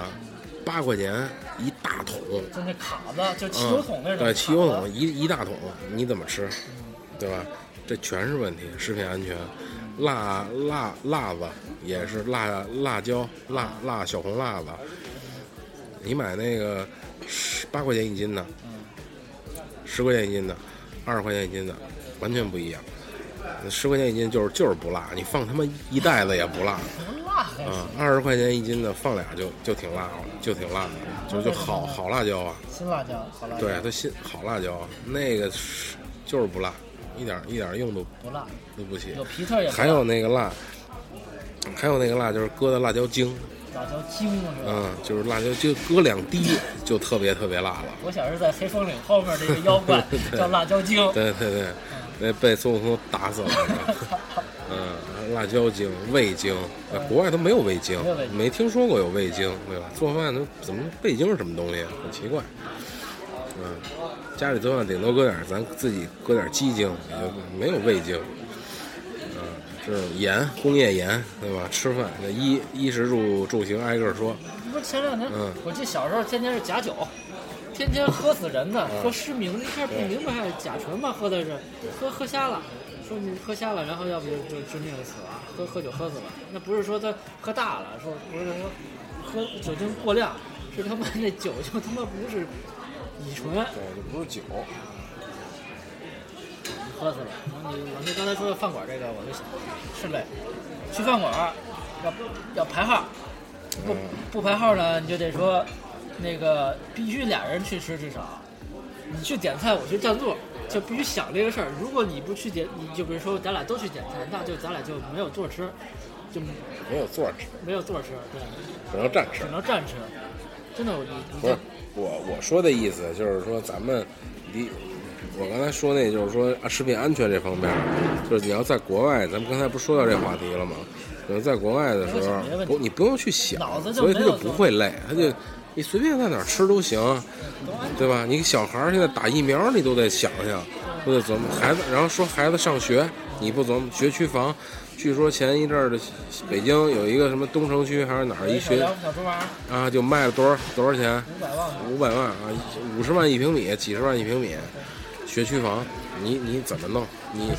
八块钱一大桶，就那卡子，就汽油桶那种。嗯对，汽油桶一一大桶，你怎么吃？对吧？这全是问题，食品安全。辣辣辣子也是辣辣椒辣辣小红辣子，你买那个十八块钱一斤的，十块钱一斤的，二十块钱一斤的，完全不一样。十块钱一斤就是就是不辣，你放他妈一袋子也不辣。不辣。啊，二十块钱一斤的放俩就就挺辣了，就挺辣的，就就好好辣椒啊。新辣椒，好辣椒。对，它新好辣椒，那个是就是不辣，一点一点用都不辣，都不起。有皮特也。还有那个辣，还有那个辣就是搁的辣椒精，辣椒精是吧？嗯，就是辣椒就搁两滴就特别特别辣了。我想是在黑风岭后面那个妖怪 叫辣椒精，对对对，那被孙悟空打死了。嗯，辣椒精、味精，呃国外都没有味精没，精没听说过有味精，对吧？做饭都怎么味精是什么东西？很奇怪。嗯，家里做饭顶多搁点咱自己搁点鸡精，也就没有味精。嗯，这种盐，工业盐，对吧？吃饭那衣衣食住住行挨个儿说。不是前两年，嗯我记得小时候天天是假酒，天天喝死人的，嗯喝失明，一开始不明白甲醇嘛，喝的是喝喝瞎了，说你喝瞎了，然后要不就就致命死了，喝喝酒喝死了。那不是说他喝大了，说不是说喝酒精过量，是他妈那酒就他妈不是乙醇，对，就不是酒。喝死了。然后你老师刚才说的饭馆这个，我就想是呗，去饭馆要要排号，不嗯不排号呢，你就得说那个必须俩人去吃至少。你去点菜，我去占座，就必须想这个事儿。如果你不去点，你就比如说咱俩都去点菜，那就咱俩就没有座吃，就没有座吃，没有座吃，对，只能站吃只。能站吃。真的，我你不是我我说的意思就是说咱们离我刚才说那就是说啊食品安全这方面，就是你要在国外，咱们刚才不说到这话题了吗？可能在国外的时候不你不用去想所以他就不会累，他就你随便在哪儿吃都行，对吧？你小孩儿现在打疫苗，你都得想想，都得琢磨孩子，然后说孩子上学，你不琢磨学区房。据说前一阵儿的北京有一个什么东城区还是哪儿一学啊，就卖了多少多少钱？五百万，五百万啊，五十万一平米，几十万一平米，学区房，你你怎么弄？你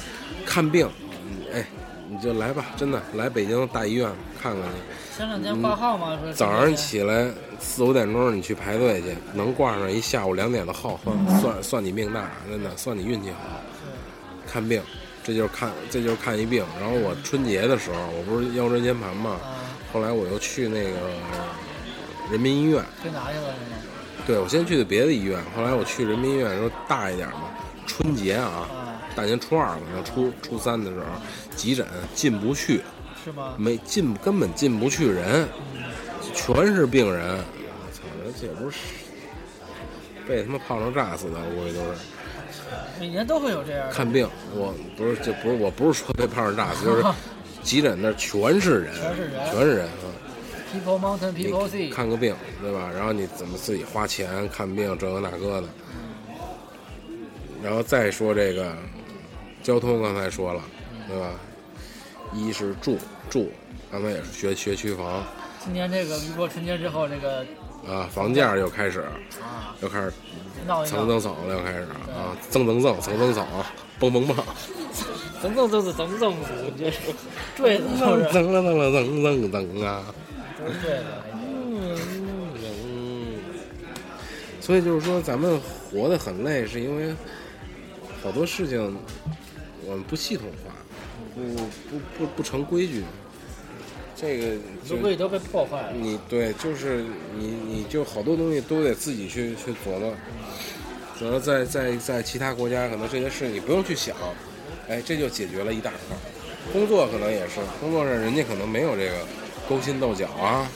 看病，嗯哎，你就来吧，真的来北京大医院看看去。前两天挂号嘛，说早上起来四五点钟你去排队去，能挂上一下午两点的号，算算算你命大，真的算你运气好。看病，这就是看这就是看一病。然后我春节的时候，我不是腰椎间盘嘛，啊，后来我又去那个人民医院。推拿去了？对，我先去的别的医院，后来我去人民医院，说大一点嘛，春节啊，啊，大年初二晚上初初三的时候，急诊进不去，是吗？没进根本进不去人，全是病人。我操，这也不是被他妈炮仗炸死的，我估计都是每年都会有这样。看病。我不是，这不是，我不是说被炮仗炸死，就是 急诊那全是人，全是人全是人啊。People Mountain People Sea，看个病，对吧？然后你怎么自己花钱看病，这个那个的。然后再说这个交通，刚才说了，对吧？一是住住，刚才也是学学区房。今年这个一过春节之后，这个啊，房价又开始啊。又开始闹一闹，蹭蹭蹭了，又开始啊，蹭蹭蹭蹭蹭蹭，蹦蹦蹦，蹭蹭蹭蹭蹭蹭，你这是。坠子都蹭是。蹭了蹭了蹭蹭蹭啊。都是坠子，还嗯，所以就是说，咱们活得很累，是因为好多事情我们不系统化，不不不不成规矩。这个规矩都被破坏了。你对，就是你你就好多东西都得自己去去琢磨。可能在在在其他国家，可能这些事你不用去想，哎，这就解决了一大块。工作可能也是，工作上人家可能没有这个勾心斗角啊，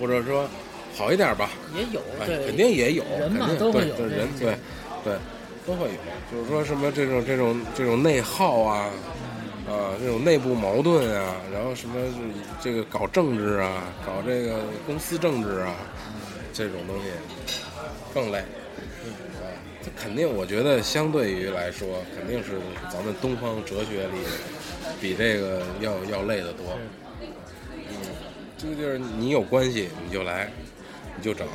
或者说好一点吧，也有，哎，肯定也有，人嘛都会有对对都会有，就是说什么这种这种这种内耗啊，啊这种内部矛盾啊，然后什么这个搞政治啊，搞这个公司政治啊，这种东西更累。啊，这肯定，我觉得相对于来说，肯定是咱们东方哲学里比这个要要累得多。嗯，这个就是你有关系你就来，你就整，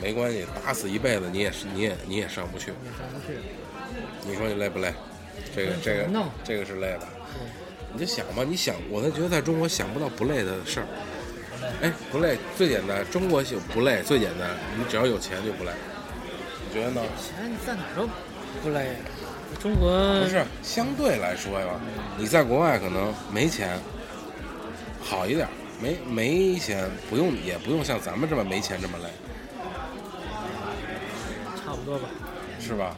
没关系，打死一辈子你也是你也你也上不去。上不去。你说你累不累？这个这个这个是累的。你就想吧，你想，我才觉得在中国想不到不累的事儿。哎，不累，最简单，中国就不累，最简单，你只要有钱就不累。你觉得呢？钱你在哪儿都不累。中国不是，相对来说呀，你在国外可能没钱好一点儿，没没钱不用也不用像咱们这么没钱这么累，差不多吧。是吧？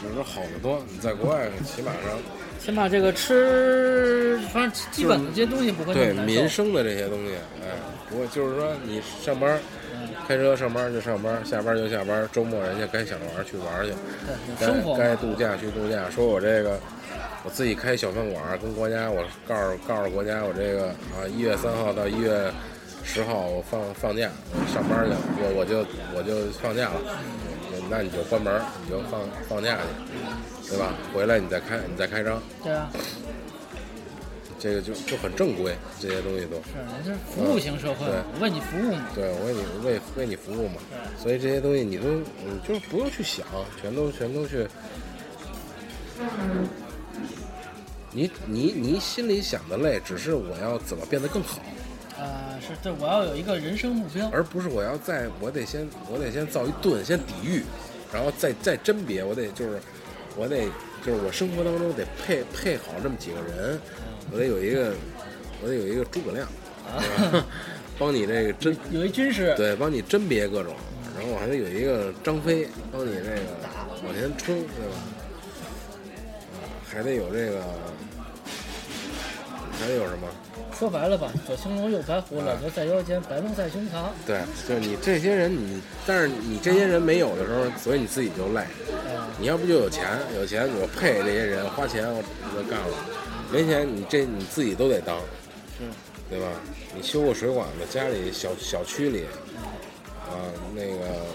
只是好得多。你在国外起码上起码这个吃，反正基本的这些东西不会对民生的这些东西，哎，不过就是说你上班嗯开车上班就上班，下班就下班，周末人家该想着玩儿去玩儿去，该该。度假去度假。说我这个我自己开小饭馆儿，跟国家我告诉告诉国家我这个啊一月三号到一月十号我放放假，我上班去，我我就我就放假了，那你就关门，你就放放假去，对吧？回来你再开你再开张，对啊，这个就就很正规，这些东西都。是人家是服务型社会嘛，我为你服务嘛。对，我为你为为你服务嘛，所以这些东西你都你就不用去想，全都全都去。你你你心里想的累，只是我要怎么变得更好，呃，是对，我要有一个人生目标。而不是我要在我得先我得先造一盾，先抵御，然后再再甄别，我得就是我得就是我生活当中得配配好这么几个人，我得有一个我得有一个诸葛亮，对吧帮你这个甄 有一军师，对，帮你甄别各种，然后我还得有一个张飞帮你这个往前冲，对吧？啊，还得有这个，还得有什么？说白了吧，左青龙右白虎，啊老牛在腰间，白龙在胸膛。对，就是你这些人你，但是你这些人没有的时候，所以你自己就累。啊，你要不就有钱，有钱我配这些人，花钱我我就干了。没钱你这你自己都得当，是对吧？你修个水管子，家里小小区里，啊，那个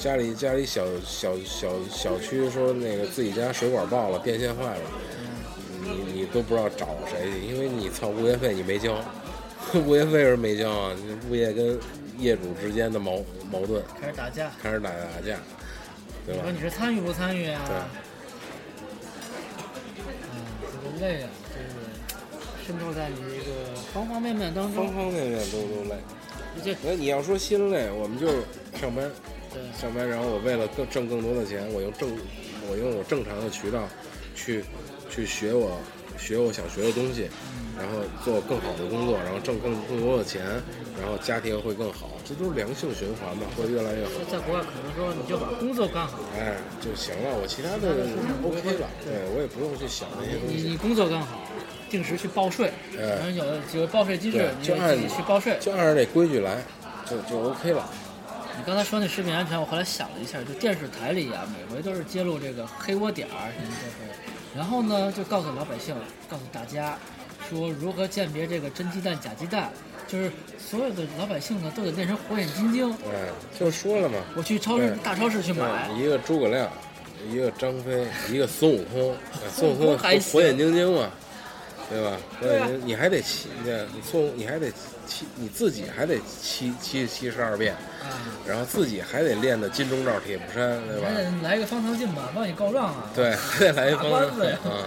家里家里小小小小区说那个自己家水管爆了，电线坏了，你你都不知道找谁去，因为你操物业费你没交，物业费是没交啊，你物业跟业主之间的矛矛盾开始打架。开始打打架，对吧你说？你是参与不参与啊？对嗯，这个累啊，就是渗透在你这个方方面面当方中。方面面都都累。这那你要说心累，我们就上班，对上班，然后我为了更挣更多的钱，我用正我用我正常的渠道去去学我学我想学的东西，然后做更好的工作，然后挣更更多的钱，然后家庭会更好，这都是良性循环嘛，会越来越好。在国外可能说你就把工作干好，哎，就行了，我其他的 OK 了，对我也不用去想那些东西，你你工作干好，定时去报税，哎然后有有报税机制，你就按自己去报税。就按照这规矩来，就就 OK 了。你刚才说那食品安全，我后来想了一下，就电视台里啊，每回都是揭露这个黑窝点儿什么这个，然后呢就告诉老百姓，告诉大家说如何鉴别这个真鸡蛋假鸡蛋，就是所有的老百姓呢都得练成火眼金睛。哎，就说了嘛，我去超市大超市去买，一个诸葛亮，一个张飞，一个孙悟空，哎孙悟空还火眼金睛嘛，对吧？火对啊。眼睛，你还得你孙悟，你还得七，你自己还得七七七十二变，啊，然后自己还得练的金钟罩铁布衫，对吧还？得来一个方唐镜吧，帮你告状啊。对，还得来一帮打官司呀啊，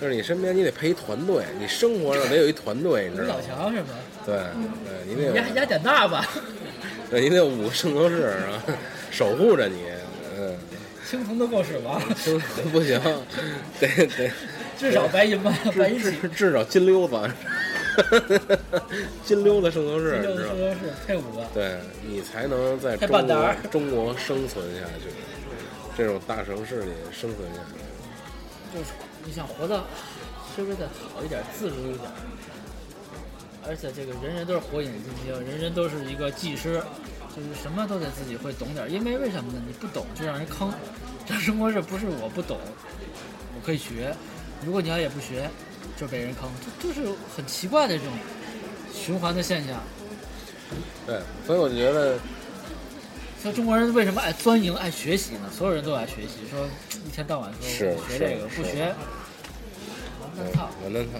就是你身边你得陪一团队，你生活上得有一团队，你知道吗？小强是吧？对，对，你得有压压点大吧，对，你得有五个圣斗士，然后守护着你，嗯。青铜都够使吧？行，不行，得得至少白银吧，白银至少金溜子，金溜子圣斗士，六你知道吗？个都是配五个，对你才能在中国中国生存下去，这种大城市里生存下去。就是你想活得稍微的好一点、自如一点，而且这个人人都是火眼金睛，人人都是一个技师，就是什么都得自己会懂点。因为为什么呢？你不懂就让人坑。这生活是不是我不懂，我可以学，如果你要也不学，就被人坑，就就是很奇怪的这种循环的现象。对，所以我觉得，像中国人为什么爱钻营、爱学习呢？所有人都爱学习，说一天到晚说是我学这个，不学，完蛋操！完蛋操，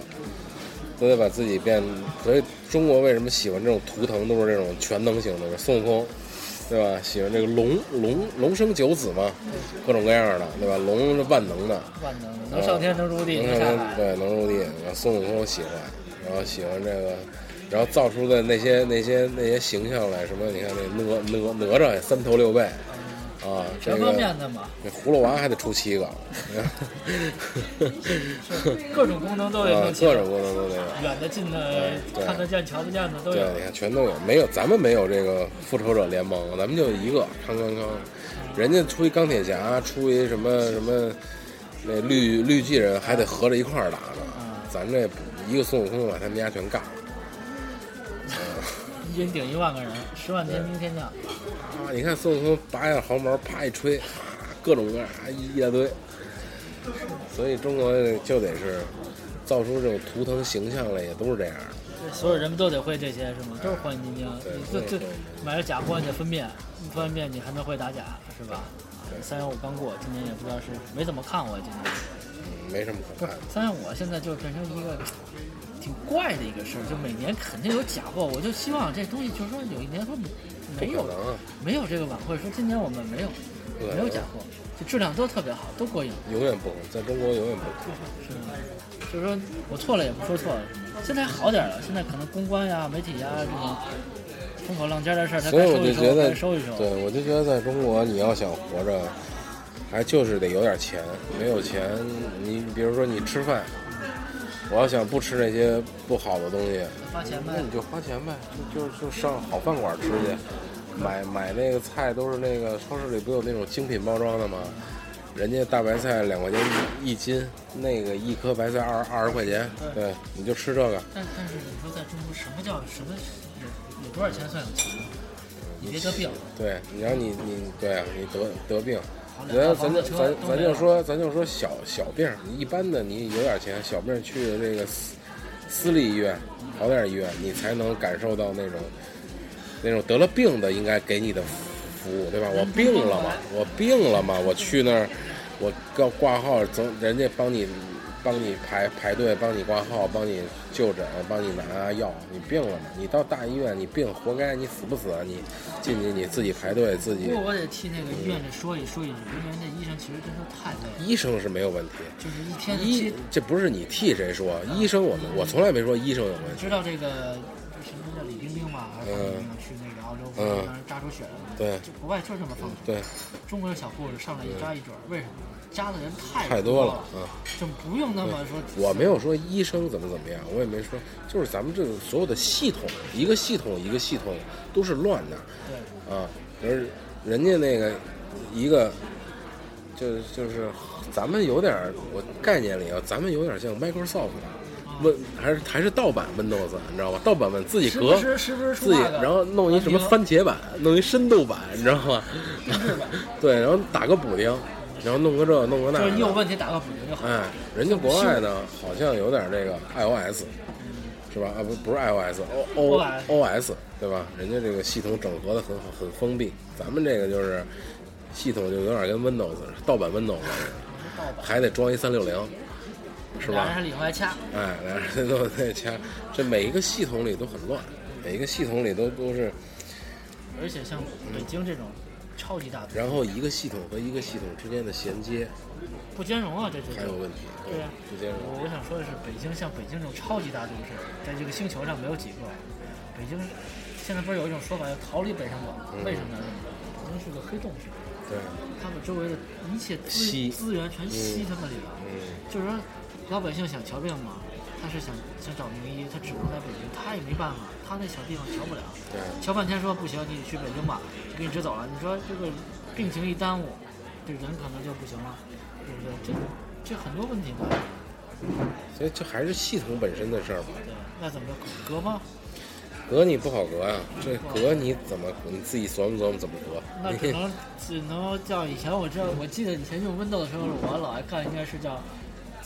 都得把自己变。所以中国为什么喜欢这种图腾，都是这种全能型的，孙悟空，对吧？喜欢这个龙龙龙生九子嘛，各种各样的，对吧？龙是万能的，万能的，能上天，能入地，能上天。对能入地。然后孙悟空喜欢，然后喜欢这个，然后造出的那些那些那些形象来，什么你看那哪哪哪吒三头六臂啊，这全方个面的嘛，那葫芦娃还得出七个，各种功能都得啊能，起来各种功能都得有。远的、近的对、看得见、瞧不见的都对有，。你看全都有，没有咱们没有这个复仇者联盟，咱们就一个康康康，人家出一钢铁侠，出一什么什么那绿绿巨人还得合着一块儿打呢，嗯咱这一个孙悟空把他们家全干了。一人顶一万个人，十万天兵天将。啊，你看孙悟空拔下毫毛，啪一吹，啊，各种各样啊一大堆。所以中国就得是造出这种图腾形象来，也都是这样对。所有人们都得会这些是吗？都是火眼金睛。对你就就对买了假货你得分辨，你分辨你还能会打假是吧？三幺五刚过，今年也不知道是没怎么看过今年。嗯，没什么可看的。三幺五现在就变成一个挺怪的一个事儿，就每年肯定有假货，我就希望这东西就是说有一年说没有没有这个晚会，说今年我们没有没有假货，就质量都特别好，都过硬。永远不，在中国永远不。是吗？就是说我错了也不说错了，现在好点了，现在可能公关呀、媒体呀这种风口浪尖的事儿，他所以我就觉得收一收。对，我就觉得在中国，你要想活着，还就是得有点钱。没有钱，你比如说你吃饭，我要想不吃那些不好的东西，花钱呗那。你就花钱呗，就就就上好饭馆吃去，买买那个菜都是那个超市里不有那种精品包装的吗？人家大白菜两块钱一一斤，那个一颗白菜二二十块钱，对，你就吃这个。但但是你说在中国什么叫什么有有多少钱算有钱？你别得病，对，你让你你对啊，你得得病，好咱咱咱咱就说咱就说小小病，你一般的你有点钱，小病去这个私私立医院，好点医院，你才能感受到那种那种得了病的应该给你的服务，对吧？我病了嘛，我病了嘛，我去那儿，我要挂号，总人家帮你帮你排排队，帮你挂号，帮你就诊，帮你拿药。你病了嘛？你到大医院，你病活该，你死不死啊？你进去你自己排队，自己不过我得替那个医院里说一说一句，因为那医生其实真的太累了，医生是没有问题。就是一天医这不是你替谁说，医生我们我从来没说医生有问题。知道这个这什么叫李冰冰嘛，还是范冰冰去那个澳洲嗯让人扎出血了吗？对就国外就是这么放的。对，中国的小护士上来一扎一准儿，为什么？扎的人太太多多了啊！就不用那么说。我没有说医生怎么怎么样，我也没说，就是咱们这个所有的系统，一个系统一个系统都是乱的对，啊。而人家那个一个，就是就是咱们有点儿我概念里啊，咱们有点像 Microsoft。Win 还是还是盗版 Windows，你知道吧？盗版本自己时革不，时时不时出自己然后弄一什么番茄版，弄一深度版，你知道吗？对，然后打个补丁，然后弄个这弄个那就是你有。问题打个补丁就好。哎，人家国外呢好像有点这个 iOS，是吧？啊不不是 iOS，O O OS 对吧？人家这个系统整合的很好，很封闭。咱们这个就是系统就有点跟 Windows 盗版 Windows，还得装一三六零，是吧？俩人里头还掐。哎，俩人都在掐，这每一个系统里都很乱，每一个系统里都都是，而且像北京这种超级大然后一个系统和一个系统之间的衔接不兼容啊，这就是还有问题，对呀不兼容。我我想说的是，北京像北京这种超级大都市，在这个星球上没有几个。北京现在不是有一种说法叫逃离北上广？嗯为什么呢？北京是个黑洞似的，对，他们周围的一切资资源全吸他们里了。嗯，就是说，老百姓想瞧病嘛，他是想想找名医，他只能在北京，他也没办法，他那小地方瞧不了，对，瞧半天说不行，你得去北京吧，就给你支走了。你说这个病情一耽误，这人可能就不行了，对不对？这这很多问题嘛。所以这还是系统本身的事儿嘛。对，那怎么着隔吗？隔你不好隔啊，这隔你怎么你自己琢磨琢磨怎么隔？那只能 只能叫以前我知道，我记得以前用 Windows 的时候，我老爱看应该是叫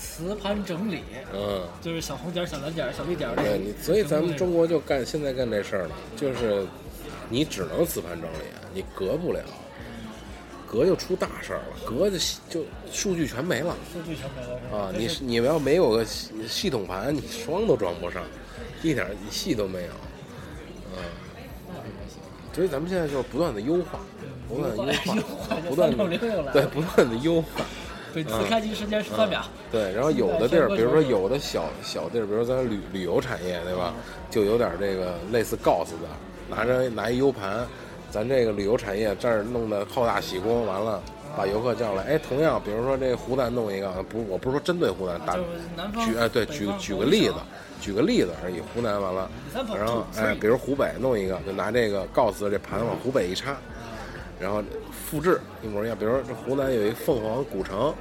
磁盘整理，嗯，就是小红点儿、小蓝点儿、小绿点儿。对你，所以咱们中国就干现在干这事儿了，就是你只能磁盘整理，你隔不了，隔就出大事儿了，隔就就数据全没了数据全没了是吧？啊！你你要没有个系系统盘，你装都装不上，一点戏都没有，嗯。所以咱们现在就是不断的优化，不断的优化，不断的360又来了对，不断的优化。对，磁开机时间十三秒。对，然后有的地儿，比如说有有的小小地儿，比如咱旅旅游产业，对吧？就有点这个类似 GOS 的，拿着拿一 U 盘，咱这个旅游产业这儿弄得好大喜功，完了把游客叫来，哎，同样，比如说这湖南弄一个，不，我不是说针对湖南，打举哎对，举举个例子举个例子而已，湖南完了，然后哎，比如湖北弄一个，就拿这个 GOS 这盘往湖北一插，然后复制一模一样。比如说这湖南有一凤凰古城，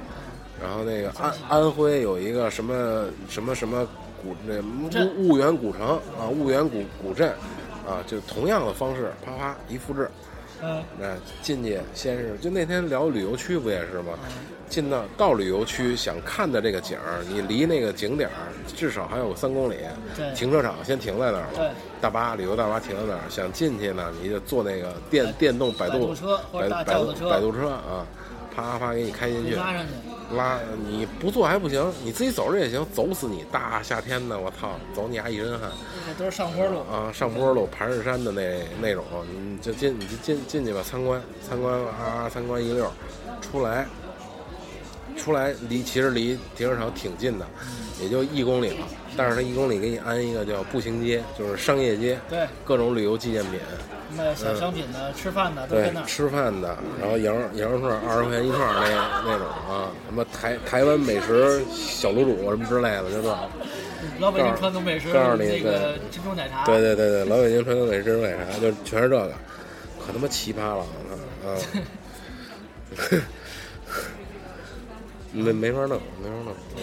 然后那个安安徽有一个什么什么什么古那婺婺源古城啊，婺源古古镇啊，就同样的方式，啪啪一复制。嗯，那进去先是就那天聊旅游区不也是吗？进到到旅游区想看的这个景儿，你离那个景点儿至少还有三公里对，停车场先停在那儿对。了，大巴旅游大巴停在那儿，想进去呢，你就坐那个电电动摆渡摆渡车大摆渡车摆渡车啊，啪啪给你开进去，拉上去，拉你不坐还不行，你自己走着也行，走死你！大夏天的，我操，走你丫一身汗这都是上坡路。啊！上坡路、盘石山的那那种，你就进你就进进去吧，参观参观啊，参观一溜，出来出来离其实离停车场挺近的，也就一公里了。但是它一公里给你安一个叫步行街，就是商业街，对，各种旅游纪念品，卖小商品的、吃饭的都在对那，儿。吃饭的，然后羊肉羊肉串二十块钱一串那那种啊，什么台台湾美食小卤煮什么之类的，就这。老北京传统美食，告诉你那个珍珠奶茶，对对对对，老北京传统美食珍珠奶茶，就全是这个，可他妈奇葩了啊！啊 没没法弄，没法弄，嗯，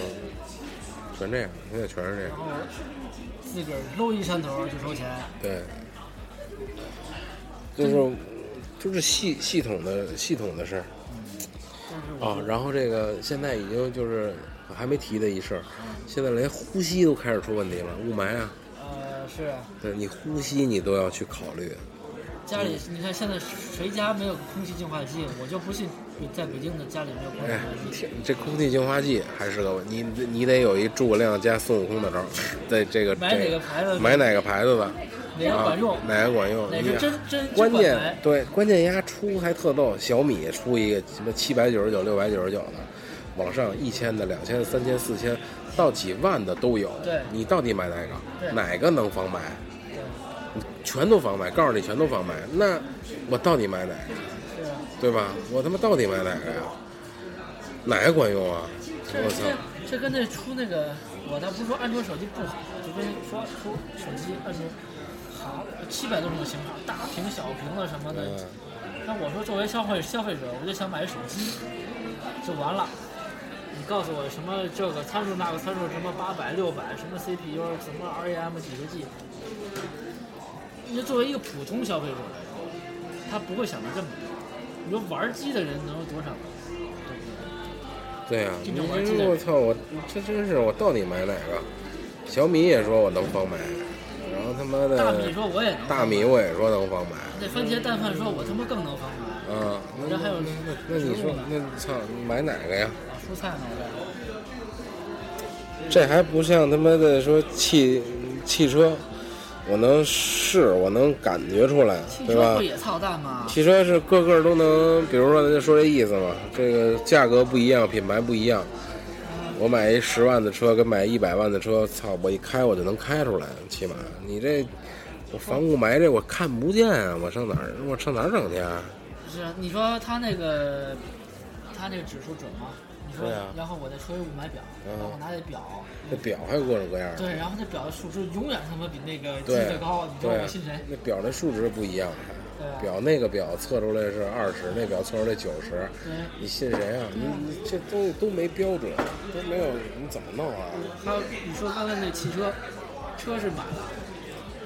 全这样，现在全是这样自个儿搂一山头就收钱，对，就是就是系系统的系统的事儿啊。然后这个现在已经就是还没提的一事儿，现在连呼吸都开始出问题了，雾霾啊，呃是对你呼吸你都要去考虑。家里你看现在谁家没有空气净化器？我就不信你在北京的家里没有空气哎净化器。天，这空气净化器还是个问题，你你得有一诸葛亮加孙悟空的招儿，在这个买哪个牌子的买哪个牌子的，哪个管用啊？哪个管用？哪你个真真真关键对关键丫出还特逗，小米出一个什么七百九十九、六百九十九的，往上一千的、两千、三千、四千，到几万的都有。对你到底买哪个？哪个能防霾？对全都防霾，告诉你全都防霾，那我到底买哪个？对吧？我他妈到底买哪个呀？哪个管用啊？我操！这这跟那出那个，我倒不是说安卓手机不好，就跟说出手机安卓好七百多种型号，大屏、小屏的什么的。嗯那我说作为消费消费者，我就想买手机，就完了。你告诉我什么这个参数那个参数，什么八百、六百，什么 CPU，什么 RAM 几个 G，你就作为一个普通消费者来说，他不会想到这么多。你说玩机的人能有多少？对不对？对呀、你经常玩机的人这我操，我这真是我到底买哪个？小米也说我能防霾，然后他妈的大米说我也能。大米我也说能防霾，那番茄蛋饭说我他妈更能防霾。啊，那这还有那那那你说那操你买哪个呀？啊，蔬菜呢我这还不像他妈的说汽汽车，我能试，我能感觉出来，对吧车不？也操蛋吗？汽车是个个都能，比如说咱就说这意思嘛，这个价格不一样，品牌不一样。我买一十万的车跟买一百万的车，操，我一开我就能开出来，起码你这我防雾霾这我看不见啊，我上哪儿我上哪儿整去啊？是啊，你说他那个他那个指数准吗？你说，啊然后我再吹雾霾表，嗯然后我拿那表，那表还有各种各样的。对，然后那表的数值永远他妈比那个机对的高，你说对我信谁？那表的数值不一样，表那个表测出来是二十，那表测出来九十，你信谁啊？你你这东西都没标准，都没有，你怎么弄啊？还有你说刚才那汽车，车是买了，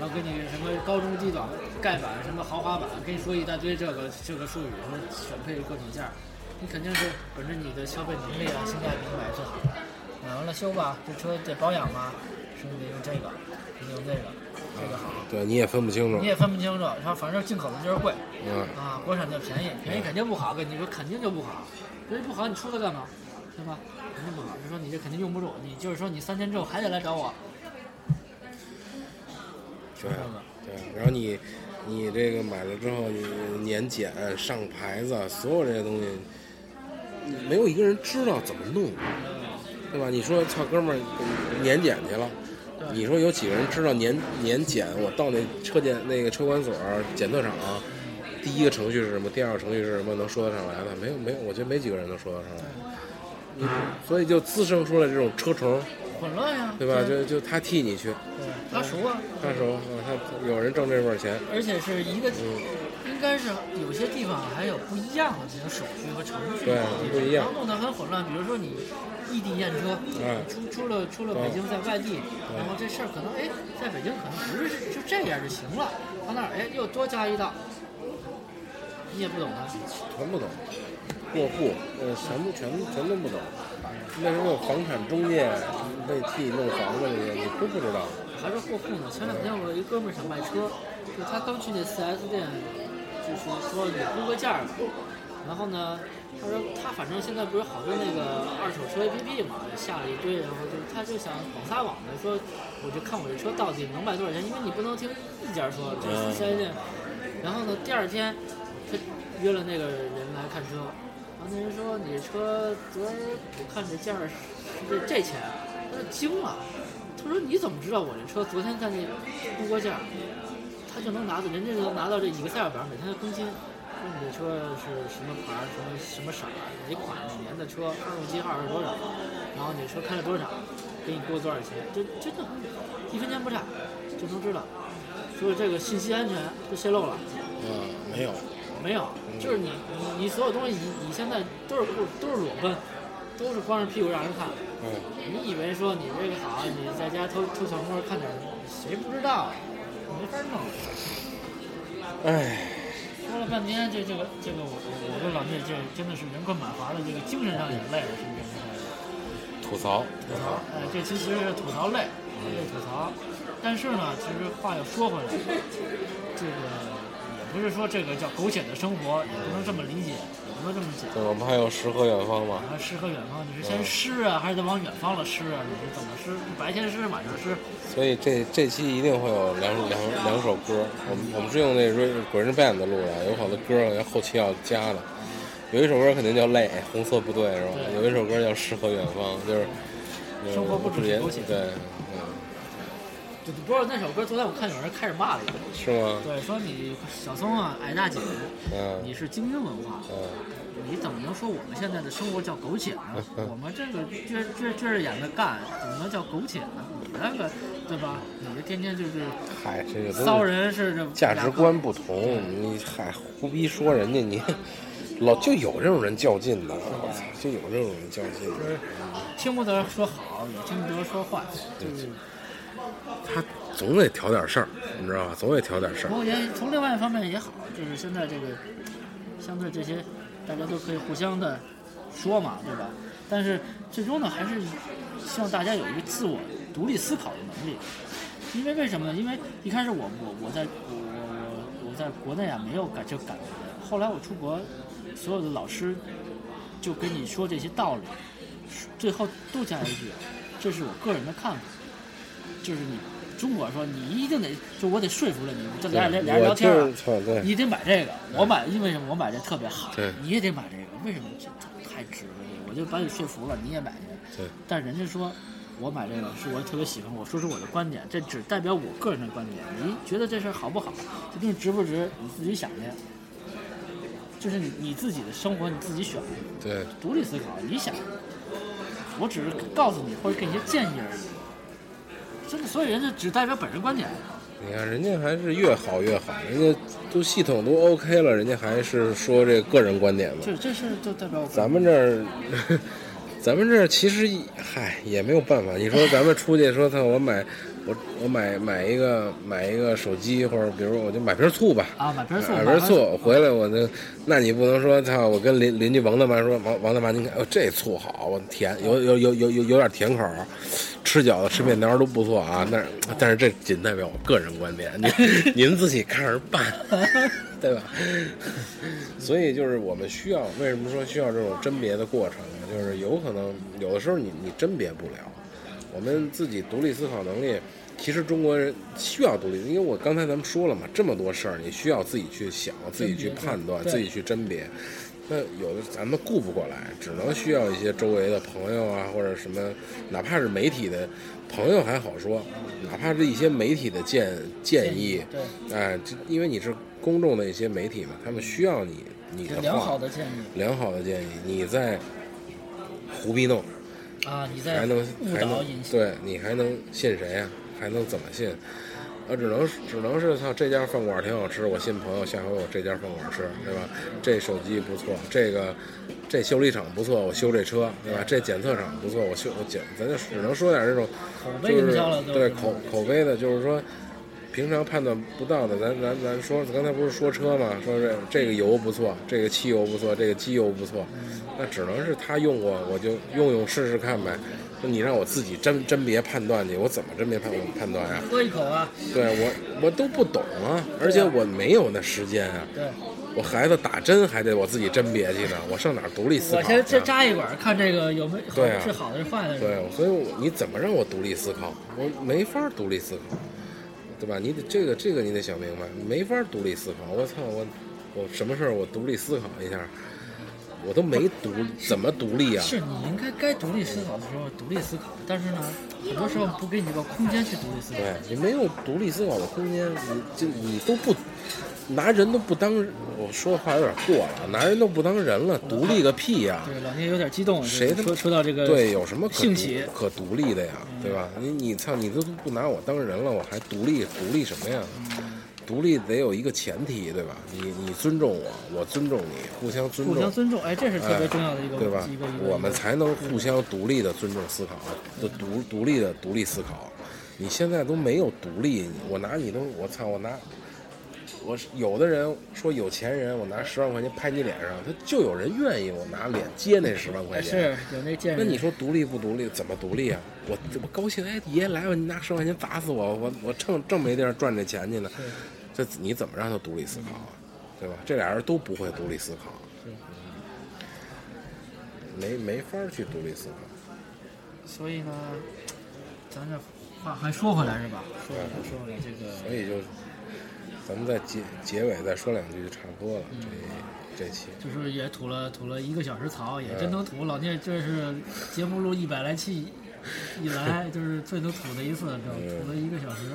然后给你什么高中低档盖板、什么豪华版，跟你说一大堆这个这个术语，什么选配各种件儿，你肯定是本着你的消费能力啊、性价比买最好的。买完了修吧，这车得保养吧，是不是得用这个，得用那个，这个好。对，你也分不清楚你。也分不清楚，然后反正进口的就是贵，嗯，啊，国产就便宜，便宜肯定不好，跟你说肯定就不好，所以不好你出它干嘛，对吧？肯定不好，就说你这肯定用不住，你就是说你三天之后还得来找我，对对，然后你你这个买了之后，你年检、上牌子，所有这些东西，没有一个人知道怎么弄，对吧？你说操哥们儿年检去了。你说有几个人知道年年检？我到那车检那个车管所、检测厂，第一个程序是什么？第二个程序是什么？能说得上来的？没有，没有，我觉得没几个人能说得上来。你所以就滋生出来这种车虫混乱呀，对吧？对就就他替你去，他熟啊，他熟啊，他有人挣这份钱，而且是一个，嗯应该是有些地方还有不一样的这种手续和程序，对不一样弄得很混乱。比如说你异地验车，哎出出了出了北京在外地，然后这事儿可能哎，在北京可能不是就这样就行了，到那儿哎又多加一道，你也不懂啊。全不懂，过户，呃，全部全全都不懂。那时候房产中介为替弄房子这些，你都不知道。还是过户呢。前两天我有一哥们儿想卖车，就他刚去那 4S 店，就是说你估个价。然后呢，他说他反正现在不是好多那个二手车 APP 嘛，下了一堆，然后就他就想广撒网的说，我就看我这车到底能卖多少钱，因为你不能听一家说，这是 4S 店。然后呢，第二天他约了那个人来看车，然后那人说你这车昨儿我看这价儿是这这钱，他就惊了。他说：“你怎么知道我这车昨天在那估过价？他就能拿到，人家就能拿到这 Excel 表，每天的更新。说你这车是什么牌儿，什么什么色儿，哪款哪年的车，发动机号是多少，然后你车开了多少，给你估多少钱，这真的一分钱不差就能知道。所以这个信息安全就泄露了。嗯，没有。没有，就是你你你所有东西，你你现在都是都是裸奔，都是光着屁股让人看。嗯，你以为说你这个好，你在家偷偷小摸看点儿，谁不知道？没法弄。唉，半天，这这个这个我我我跟老聂这真的是人困马乏的，这个精神上也累了，是不是？吐槽，吐槽，哎，这其实是吐槽累，累吐槽。但是呢，其实话又说回来，这个也不是说这个叫苟且的生活，也不能这么理解，也不能这么讲。对，我们还有诗和远方嘛。啊，诗和远方，你是先诗啊，还是得往远方了诗啊？你是怎么诗？白天诗，晚上诗？所以这这期一定会有两两两首歌，我们我们是用那 Green Band 录的，有好多歌好像后期要加的。有一首歌肯定叫《泪》，红色部队是吧？有一首歌叫《诗和远方》，就是呃生活不止对，嗯，就不知道那首歌，昨天我看有人开始骂了一个，是吗？对，说你小松啊矮大姐，嗯你是精英文化，嗯，你怎么能说我们现在的生活叫苟且呢？我们这个撅撅撅着眼的干，怎么能叫苟且呢？你那个对吧？你这天天就是嗨，这个骚人是这价值观不同，你嗨胡逼说人家你。老就有这种人较劲的，我操，就有这种人较劲的。就是听不得说好，也听不得说坏，就是。他总得挑点事儿，你知道吧？总得挑点事儿。不过也从另外一方面也好，就是现在这个相对这些大家都可以互相的说嘛，对吧？但是最终呢，还是希望大家有一个自我独立思考的能力。因为为什么呢？因为一开始我我我在我我我在国内啊没有感这感觉，后来我出国，所有的老师就跟你说这些道理，最后都加一句，这是我个人的看法，就是你中国说你一定得，就我得说服了你，这俩俩俩人聊天你得买这个，我买，因为什么？我买这特别好，你也得买这个，为什么？这太值了，这我就把你说服了，你也买这个。对，但人家说，我买这个是我特别喜欢，我说出我的观点，这只代表我个人的观点。你觉得这事儿好不好？这东西值不值？你自己想去。就是你你自己的生活，你自己选，对，独立思考，你想。我只是告诉你或者给你一些建议而已。真的，所以人家只代表本人观点。你看人家还是越好越好，人家都系统都 OK 了，人家还是说这个人观点嘛。这这事就代表咱们这儿，咱们这儿其实嗨也没有办法。你说咱们出去说，他，我买我我买买一个买一个手机，或者比如我就买瓶醋吧，啊，买瓶醋，买瓶醋回来我就，那你不能说操，我跟邻邻居王大妈说，王王大妈您看，哦这醋好，我甜，有有有有有有点甜口，吃饺子吃面条都不错啊。但是但是这仅代表我个人观点，您 您自己看着办，对吧？所以就是我们需要，为什么说需要这种甄别的过程呢？就是有可能有的时候你你甄别不了，我们自己独立思考能力，其实中国人需要独立，因为我刚才咱们说了嘛，这么多事儿你需要自己去想，自己去判断，自己去甄别。那有的咱们顾不过来，只能需要一些周围的朋友啊，或者什么，哪怕是媒体的朋友还好说，哪怕是一些媒体的建建议，对，哎，这因为你是公众的一些媒体嘛，他们需要你你的良话好的建议。良好的建议，你在胡逼弄，啊，你在还能误还能对你还能信谁呀、还能怎么信？啊，只能只能是操这家饭馆挺好吃，我信朋友，下回我这家饭馆吃，对吧？这手机不错，这个这修理厂不错，我修这车，对吧？这检测厂不错，我修我检，咱就只能说点这种口碑就是营销了，都是对口口碑的，就是说平常判断不到的，咱咱咱说刚才不是说车吗，说这这个油不错，这个汽油不错，这个机油不错，那只能是他用过，我就用用试试看呗。那你让我自己甄甄别判断去，我怎么甄别判判断呀？喝一口啊，对我我都不懂啊，而且我没有那时间啊。对，我孩子打针还得我自己甄别去呢，我上哪儿独立思考？我先先扎一管，看这个有没有好对啊是好的是坏的。对，所以我你怎么让我独立思考？我没法独立思考，对吧？你得这个这个你得想明白，没法独立思考。我操，我我什么事儿我独立思考一下，我都没独怎么独立啊？是你应该该独立思考的时候独立思考，但是呢，很多时候不给你这个空间去独立思考。对你没有独立思考的空间，你就你都不拿人都不当，我说话有点过了，拿人都不当人了，独立个屁呀、对，老聂有点激动，谁他妈说说到这个对，有什么可独兴起，可独立的呀？对吧？你你操，你都不拿我当人了，我还独立独立什么呀？独立得有一个前提，对吧？你你尊重我，我尊重你，互相尊重，互相尊重，哎，这是特别重要的一个、对吧一个一个，？我们才能互相独立的尊重思考，的独独立的独立思考。你现在都没有独立，我拿你都我操，我拿我有的人说有钱人，我拿十万块钱拍你脸上，他就有人愿意我拿脸接那 十万块哎钱。是有那见识。那你说独立不独立？怎么独立啊？我我高兴，哎，爷爷来吧，你拿十万块钱砸死我，我我正正没地儿赚这钱去呢。这你怎么让他独立思考啊？对吧？这俩人都不会独立思考，没没法去独立思考。所以呢，咱这话还说回来是吧？说回来说回来这个，所以就咱们在结结尾再说两句就差不多了。嗯这这期就是也吐了吐了一个小时槽，也嗯真能吐。老聂这是节目录一百来期以来，就是最能吐的一次，吐了一个小时。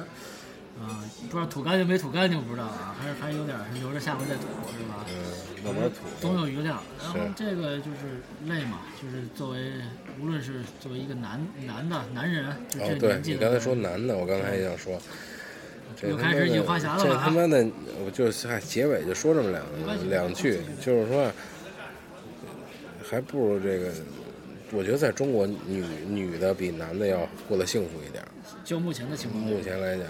啊，不知道吐干净没吐干净，不知道啊，还是还有点儿留着下回再吐，是吧？嗯，慢慢吐。总有余量。然后这个就是累嘛，就是作为无论是作为一个男男的男人，就这，年纪的你刚才说男的，我刚才也想说，这又他妈的开始引话匣子了这啊他妈的，我就是嗨，结尾就说这么两两句，就是说，还不如这个，我觉得在中国女女的比男的要过得幸福一点，就目前的情况，目前来讲，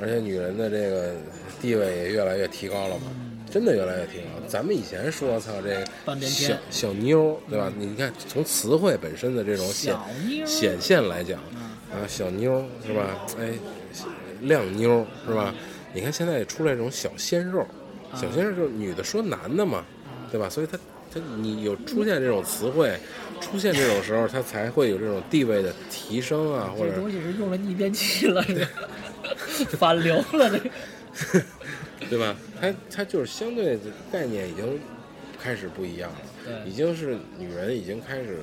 而且女人的这个地位也越来越提高了嘛。真的越来越提高。咱们以前说，操这个小小妞，对吧？你看从词汇本身的这种显显现来讲，啊，小妞是吧？哎，靓妞是吧？你看现在也出来这种小鲜肉，小鲜肉就是女的说男的嘛，对吧？所以他他你有出现这种词汇，出现这种时候，他才会有这种地位的提升啊，或者这东西是用了逆变器了，这 个反流了，这个 对吧？它它就是相对的概念已经开始不一样了，已经是女人已经开始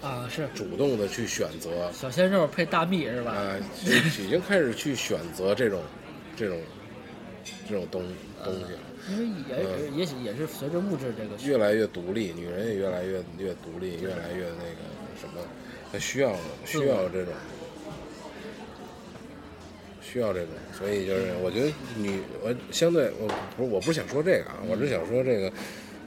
啊是主动的去选择小鲜肉配大蜜是吧？啊，就已经开始去选择这种这种这种东东西了，因为也也许也是随着物质这个越来越独立，女人也越来越越独立，越来越那个什么，她需要需要这种。需要这种，所以就是我觉得女我相对我不是我不是想说这个啊，我是想说这个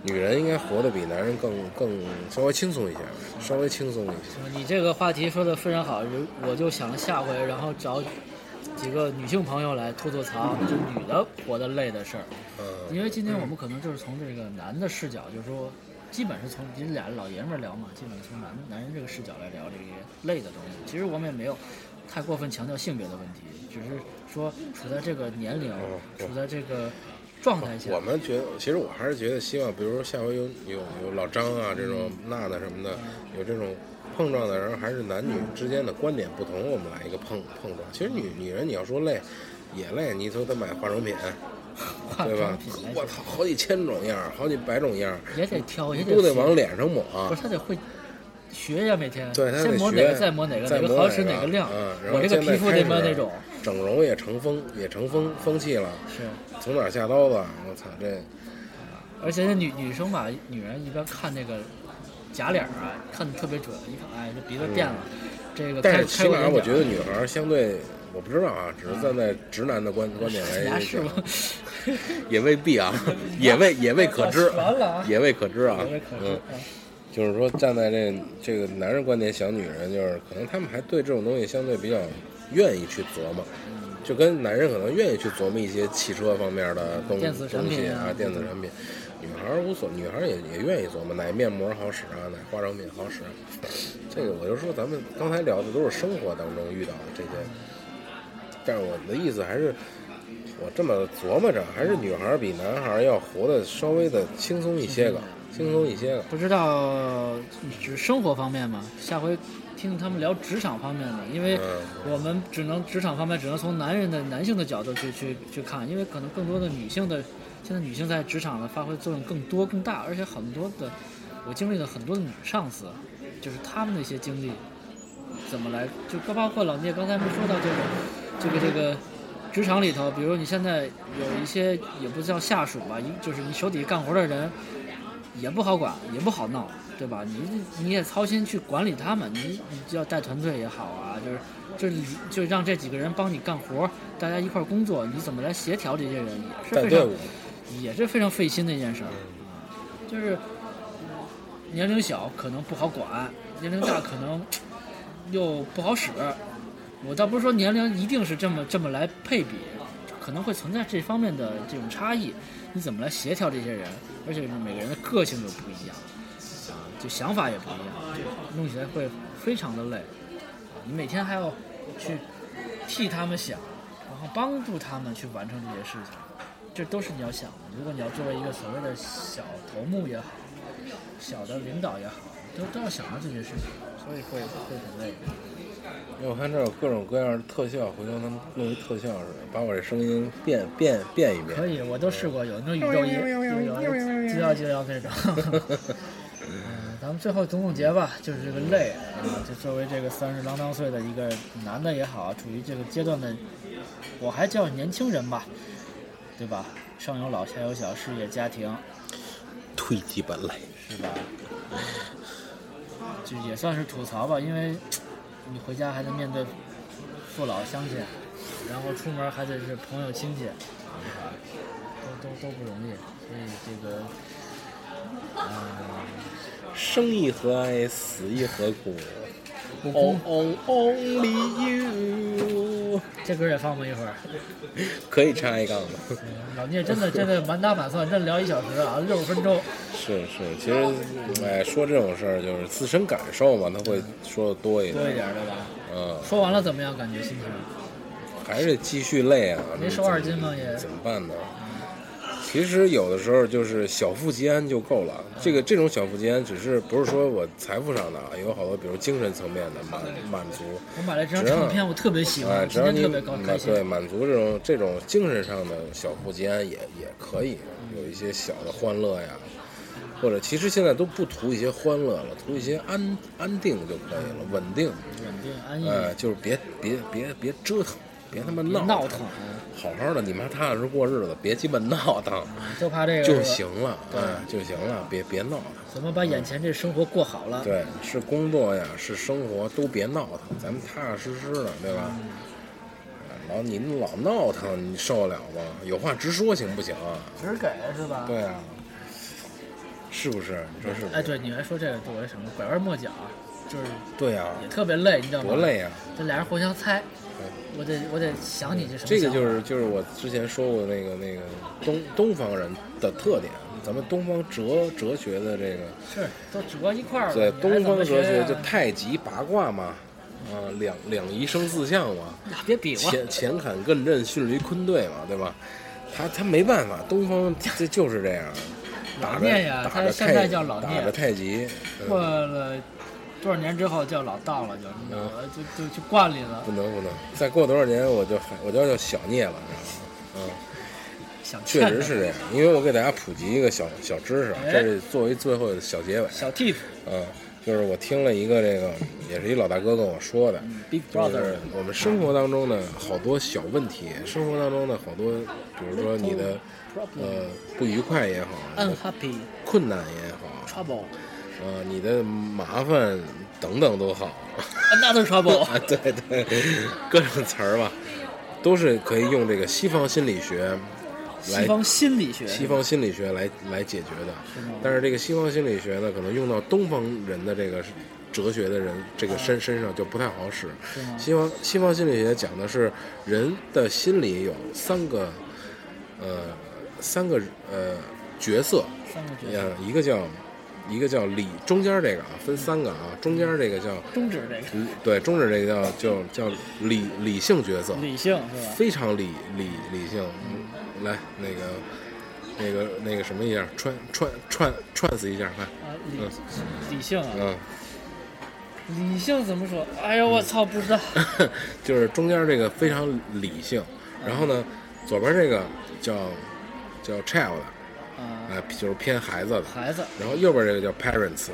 女人应该活得比男人更更稍微轻松一些，稍微轻松一些。你这个话题说的非常好，我就想下回然后找几个女性朋友来吐吐槽，就女的活得累的事儿。嗯，因为今天我们可能就是从这个男的视角，就是说，基本是从你俩老爷们儿聊嘛，基本从男男人这个视角来聊这些累的东西。其实我们也没有太过分强调性别的问题，只是说处在这个年龄，哦处在这个状态下我，们觉得，其实我还是觉得希望，比如说下回有有有老张啊这种嗯娜娜什么的，有这种碰撞的人，还是男女之间的观点不同，我们来一个碰碰撞。其实女女人你要说累，也累，你说她买化妆品，对吧我操，好几千种样儿，好几百种样儿，也得挑，也都得往脸上抹。不是他得会学呀，每天对他得先抹哪学个，再抹哪个，再抹哪个好使哪个亮嗯，然后我这个皮肤得抹哪种，整容也成风，也成风风气了。是。从哪儿下刀子？我操，这而且那女女生吧，女人一般看那个假脸儿啊，看的特别准，一看哎这鼻子变了，这个但是起码我觉得女孩儿相对，我不知道啊，只是站在直男的观观点来牙是讲吗？也未必啊，也未也未可知也未可知啊也未可知嗯。啊就是说，站在这这个男人观点想女人，就是可能他们还对这种东西相对比较愿意去琢磨，就跟男人可能愿意去琢磨一些汽车方面的东电子产东西品啊啊，电子产品。女孩儿无所，女孩儿也也愿意琢磨哪面膜好使啊，哪化妆品好使啊。这个我就说，咱们刚才聊的都是生活当中遇到的这些，但是我的意思还是，我这么琢磨着，还是女孩儿比男孩儿要活得稍微的轻松一些个，轻松一些个。不知道只生活方面嘛，下回听听他们聊职场方面的，因为嗯我们只能职场方面只能从男人的男性的角度去去去看，因为可能更多的女性的现在女性在职场的发挥作用更多更大，而且很多的我经历了很多的女上司，就是她们的一些经历怎么来，就包括老聂刚才没说到这个这个这个。职场里头，比如你现在有一些也不叫下属吧，一就是你手底下干活的人，也不好管，也不好闹，对吧？你你也操心去管理他们，你你就要带团队也好啊，就是就是你就让这几个人帮你干活，大家一块儿工作，你怎么来协调这些人也是非常也是非常费心的一件事儿，就是年龄小可能不好管，年龄大可能又不好使。我倒不是说年龄一定是这么这么来配比，可能会存在这方面的这种差异。你怎么来协调这些人？而且每个人的个性又不一样，啊，就想法也不一样，就弄起来会非常的累。你每天还要去替他们想，然后帮助他们去完成这些事情，这都是你要想的。如果你要作为一个所谓的小头目也好，小的领导也好，都都要想到这些事情，所以会会很累。因为我看这儿有各种各样的特效，回头咱们弄一特效似的，把我这声音变变变一变。可以，我都试过，有那种宇宙音，有有就要就要那种。嗯，咱们最后总总结吧，就是这个累啊，就作为这个三十郎当岁的一个男的也好，处于这个阶段的，我还叫年轻人吧，对吧？上有老下有小，事业家庭，推基本累，是吧？就也算是吐槽吧，因为你回家还得面对父老乡亲，然后出门还得是朋友亲戚，都都都不容易，所以这个，嗯、生亦何哀，死亦何苦。？On 公，on only you，这歌也放吧一会儿。可以插一杠吗？老聂真的真的满打满算，真聊一小时啊，六十分钟。是是，其实哎，说这种事儿就是自身感受嘛，他会说的多一点多一点。对吧？嗯，说完了怎么样？感觉心情？还是继续累啊。没瘦二斤吗？也怎么办呢？其实有的时候就是小富即安就够了。这个这种小富即安，只是不是说我财富上的啊，有好多比如精神层面的满满足，我买了这张唱片，我特别喜哎，欢，只要你今天特别高满开心。对满足这种这种精神上的小富即安也也可以，有一些小的欢乐呀，或者其实现在都不图一些欢乐了，图一些安安定就可以了，稳定，稳定安逸，哎，就是别别别别折腾，别他妈闹别闹腾，好好的你们踏踏实实过日子，别鸡巴闹腾就怕这个就行了，哎，就行了，别别闹腾。怎么把眼前这生活过好了？对，是工作呀，是生活，都别闹腾，咱们踏踏实实的，对吧？老你老闹腾，你受得了吗？有话直说行不行啊？只给是吧？。对啊，是不是？你说是不是？哎，对，你来说这个，对我什么拐弯抹角，就是对呀、也特别累，你知道吗？多累呀、这俩人互相猜，我得我得想你这什么这个就是就是我之前说过的那个那个东东方人的特点，咱们东方哲哲学的这个，是都折一块儿了。对东方哲学就太极八卦嘛，啊，两两仪生四象嘛，呀别比划，前前坎艮震巽离坤兑嘛，对吧？他他没办法，东方 这就是这样，打着老聂呀打着他现在太叫老聂打着太极，嗯过了多少年之后叫老道了，就你知道吗？就就就惯里了不，能不能，再过多少年我就还我就叫小聂了，你知道吗？嗯，确实是这样，因为我给大家普及一个小小知识，这是作为最后的小结尾，小 tip 嗯，就是我听了一个这个，也是一老大哥跟我说的，Big 就 Brother 是我们生活当中的好多小问题，生活当中的好多，比如说你的呃不愉快也好，困难也好，trouble，呃，你的麻烦等等都好。Another trouble，啊，对对，各种词儿吧，都是可以用这个西方心理学来西方心理学，西方心理学来来解决的。但是这个西方心理学呢，可能用到东方人的这个哲学的人这个身身上就不太好使。西方西方心理学讲的是人的心理有三个呃三个呃角色，三个角色，呃一个叫一个叫理中间这个啊分三个啊，中间这个叫终止这个嗯对中指这个叫叫叫理理性角色，理性是吧？非常理理理性。嗯来那个那个那个什么一下，串串串串死一下，看，啊，理理性啊，嗯，理性怎么说？哎呦，我操，不知道。就是中间这个非常理性，然后呢，左边这个叫叫 child，啊，哎、就是偏孩子的，孩子然后右边这个叫 parents，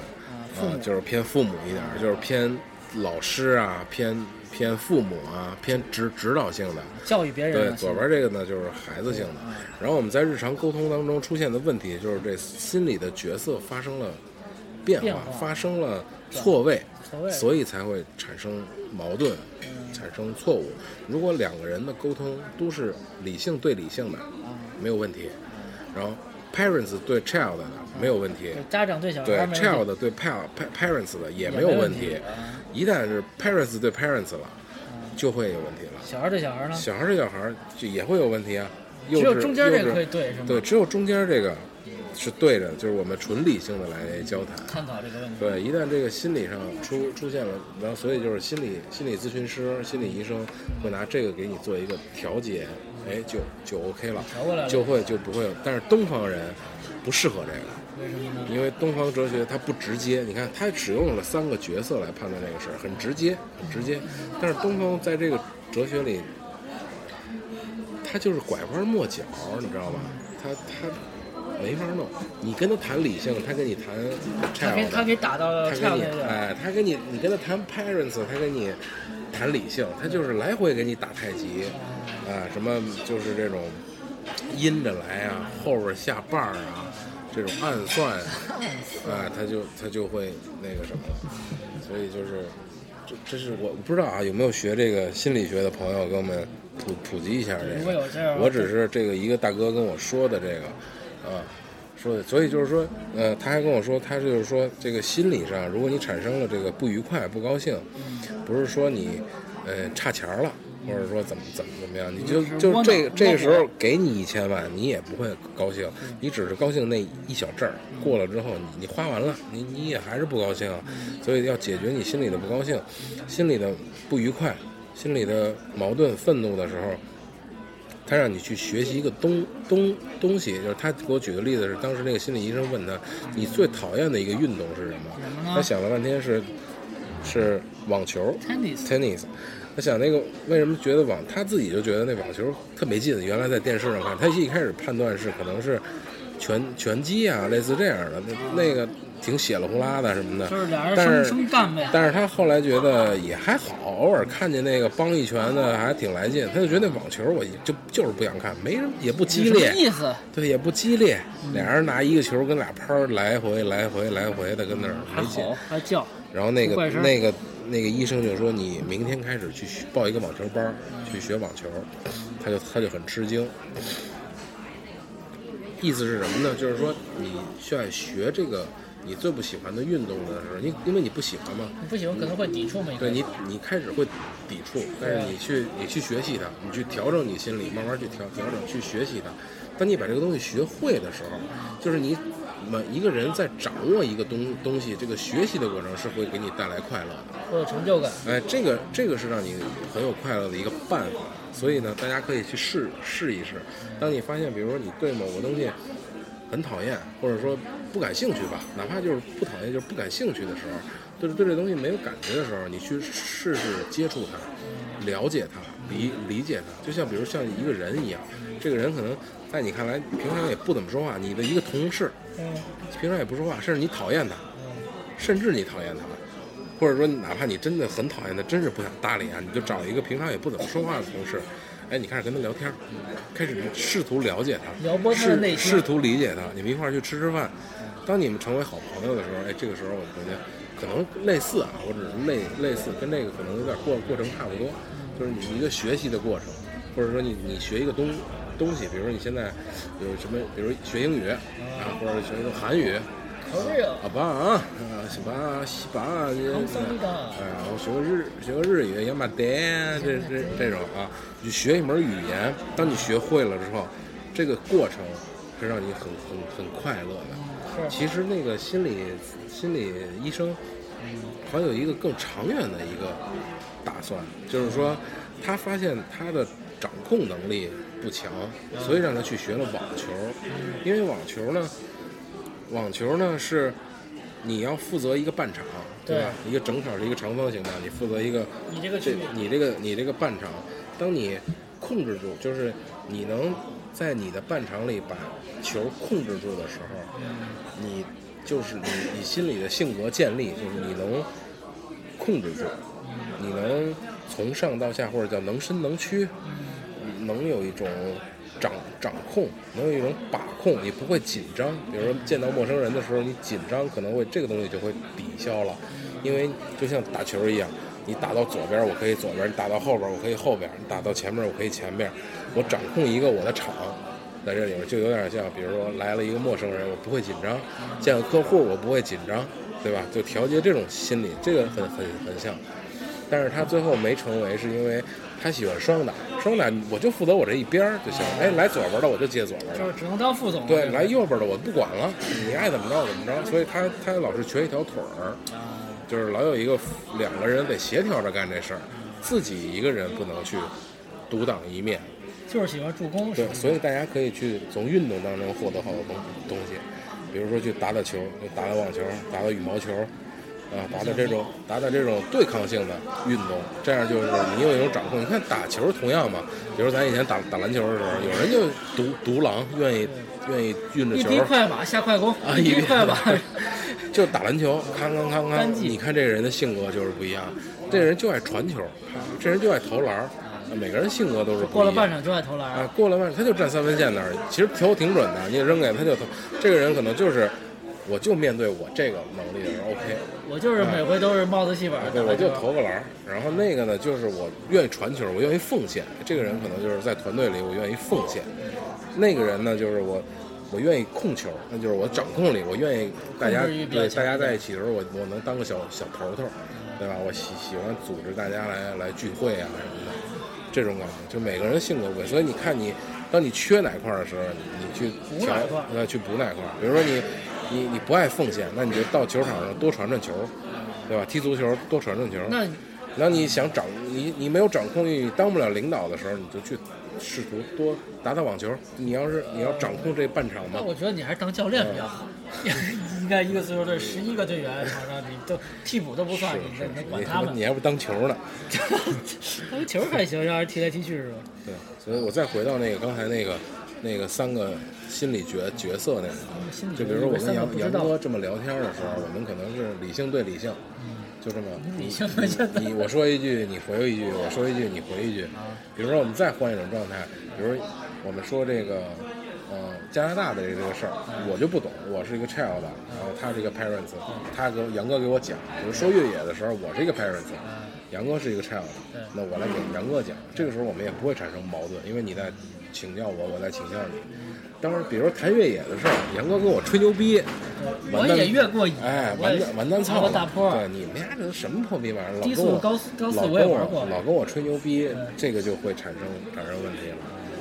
啊，就是偏父母一点，就是偏老师啊，偏偏父母啊，偏指指导性的。教育别人啊。，对左边这个呢就是孩子性的。然后我们在日常沟通当中出现的问题，就是这心理的角色发生了变化，发生了错位，所以才会产生矛盾，嗯产生错误。如果两个人的沟通都是理性对理性的，啊，没有问题。然后 parents 对 child 的没有问题，家长对小孩对 child 对 pa pa- parents 的也也没没有问题。一旦是 parents 对 parents 了，就会有问题了。小孩对小孩呢？小孩儿对小孩就也会有问题啊。只有中间这个可以对是吗？对，只有中间这个是对着，就是我们纯理性的来交谈。探讨这个问题。对，一旦这个心理上出出现了，然后所以就是心理心理咨询师、心理医生会拿这个给你做一个调节，哎，就就 OK 了，就会就不会有。但是东方人不适合这个，为什么呢？因为东方哲学它不直接，你看它使用了三个角色来判断这个事儿，很直接，很直接。但是东方在这个哲学里，他就是拐弯抹角，你知道吧？他他没法弄。你跟他谈理性，他跟你谈他给 child，他给打到哎，他跟你你跟他谈 parents，他跟你谈理性，他就是来回给你打太极，啊，什么就是这种阴着来啊，后边下绊儿啊，这种暗算，啊，他就他就会那个什么了，所以就是。这这是我不知道啊，有没有学这个心理学的朋友给我们普普及一下这个？我只是这个一个大哥跟我说的这个，啊，说的，所以就是说，呃，他还跟我说，他就是说，这个心理上，如果你产生了这个不愉快、不高兴，不是说你，呃，差钱儿了，或者说怎么怎么怎么样，你就就这个这个时候给你一千万，你也不会高兴，你只是高兴那一小阵儿，过了之后，你你花完了，你你也还是不高兴啊，所以要解决你心里的不高兴，心里的不愉快，心里的矛盾、愤怒的时候。他让你去学习一个东东东西，就是他给我举的例子是，当时那个心理医生问他，你最讨厌的一个运动是什么？他想了半天是是网球 tennis tennis。他想那个为什么觉得网，他自己就觉得那网球特没劲。原来在电视上看，他一开始判断是可能是拳拳击啊，类似这样的，那那个挺血了呼啦的什么的。就是俩人但生是生干呗。但是他后来觉得也还好，偶尔看见那个帮一拳的还挺来劲，他就觉得那网球我就就是不想看，没什么也不激烈意思？对，也不激烈，俩人拿一个球跟俩拍儿来回来回来回的跟那儿还没劲。还叫，然后那个那个那个医生就说你明天开始去报一个网球班儿，去学网球，他就他就很吃惊。意思是什么呢？就是说你需要学这个你最不喜欢的运动的时候，你因为你不喜欢嘛，你不喜欢可能会抵触嘛？对你，你开始会抵触，但是你去你去学习它，你去调整你心理，慢慢去调调整，去学习它。当你把这个东西学会的时候，就是你每一个人在掌握一个东东西，这个学习的过程是会给你带来快乐的。会有成就感。哎，这个这个是让你很有快乐的一个办法。所以呢，大家可以去试试一试。当你发现，比如说你对某个东西很讨厌，或者说不感兴趣吧，哪怕就是不讨厌，就是不感兴趣的时候，就是对这东西没有感觉的时候，你去试试接触它，了解它，理理解它。就像比如像一个人一样，这个人可能在你看来平常也不怎么说话，你的一个同事嗯，平常也不说话，甚至你讨厌他，甚至你讨厌他，或者说哪怕你真的很讨厌他，真是不想搭理他，你就找一个平常也不怎么说话的同事，哎，你开始跟他聊天，开始试图了解他，撩拨他的试内心。试图理解他，你们一块儿去吃吃饭。当你们成为好朋友的时候，哎，这个时候我觉得可能类似啊，或者是类类似，跟这个可能有点过过程差不多，就是你一个学习的过程，或者说你你学一个东东西，比如说你现在有什么，比如学英语啊，或者学一个韩语。啊。吧啊，西吧西吧，康桑达。哎，我学个日学个日语，亚麻得这这这种啊，你学一门语言，当你学会了之后，这个过程是让你很很很快乐的。是。其实那个心理心理医生，还有一个更长远的一个打算，就是说他发现他的掌控能力不强，所以让他去学了网球，因为网球呢，网球呢是你要负责一个半场，对吧？一个整场是一个长方形的，你负责一个这你这个你这个你这个半场，当你控制住，就是你能在你的半场里把球控制住的时候，你就是你你心里的性格建立，就是你能控制住，你能从上到下或者叫能伸能屈，能有一种掌掌控，能有一种把控，你不会紧张。比如说见到陌生人的时候，你紧张可能会这个东西就会抵消了，因为就像打球一样，你打到左边我可以左边，你打到后边我可以后边，你打到前面我可以前边，我掌控一个我的场。在这里面就有点像，比如说来了一个陌生人，我不会紧张；见了客户，我不会紧张，对吧？就调节这种心理，这个很很很像。但是他最后没成为，是因为他喜欢双打，双打我就负责我这一边儿就行。哎，来左边的我就接左边的，就是只能当副总。对，来右边的我不管了，你爱怎么着怎么着。所以他他老是瘸一条腿儿，啊，就是老有一个两个人得协调着干这事儿，自己一个人不能去独当一面。就是喜欢助攻。对所以大家可以去从运动当中获得好多东东西，比如说去打打球，打打网球，打打羽毛球，啊，打打这种打打这种对抗性的运动，这样就是你有一种掌控。你看打球同样嘛，比如咱以前打打篮球的时候，有人就独独狼，愿意愿意运着一球滴快马下快攻，啊，一滴快马。就打篮球，康康康康单，技你看这个人的性格就是不一样，这人就爱传球，这人就爱投篮儿，每个人性格都是过了半场就爱投篮啊，过了半场他就站三分线那儿，其实投挺准的，你也扔给他就投。这个人可能就是，我就面对我这个能力的人，OK，我就是每回都是帽子戏法。对，我就投个篮儿。然后那个呢，就是我愿意传球，我愿意奉献。这个人可能就是在团队里，我愿意奉献。那个人呢，就是我，我愿意控球，那就是我掌控力，我愿意大家对大家在一起的时候，我我能当个小小头头，对吧？我喜喜欢组织大家来来聚会啊什么的，这种感觉，就每个人性格不一样。所以你看你，当你缺哪块儿的时候，你去调呃去补哪块儿。比如说你你你不爱奉献，那你就到球场上多传传球，对吧？踢足球多传传球。那然后你想掌你你没有掌控欲，你当不了领导的时候，你就去试图多打打网球。你要是你要掌控这半场嘛，那我觉得你还是当教练比较好。应该一个足球队十一个队员，场上你都替补都不算，你是你管他们你。还不当球呢？当球还行，让人踢来踢去是吧？对，所以我再回到那个刚才那个那个三个心理角角色那个，心理就比如说我跟杨杨哥这么聊天的时候，我们可能是理性对理性，就这么你你我说一句你回一句，我说一句你回一句。比如说我们再换一种状态，比如我们说这个。呃，加拿大的这个事儿，我就不懂。我是一个 child，然后他是一个 parents，他给我杨哥给我讲。比如说越野的时候，我是一个 parents，杨哥是一个 child，那我来给杨哥讲。这个时候我们也不会产生矛盾，因为你在请教我，我再请教你。当然，比如说谈越野的事儿，杨哥跟我吹牛逼，我完蛋也越过瘾，哎，完蛋完蛋操了！大坡，对你们家这都什么破逼玩意儿？老跟我低速高速高速我也玩过老跟我吹牛逼，这个就会产生产生问题了。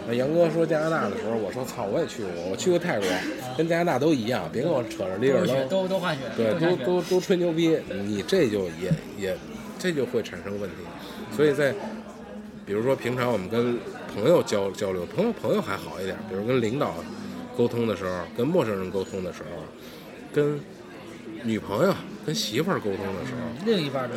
那杨哥说加拿大的时候，我说操，我也去过，我去过泰国，跟加拿大都一样，别跟我扯着离着扔。都都滑雪，对，都都都吹牛逼，你这就也也这就会产生问题。所以在比如说平常我们跟朋友交交流，朋友朋友还好一点，比如跟领导沟通的时候，跟陌生人沟通的时候，跟女朋友、跟媳妇儿沟通的时候，另一半的，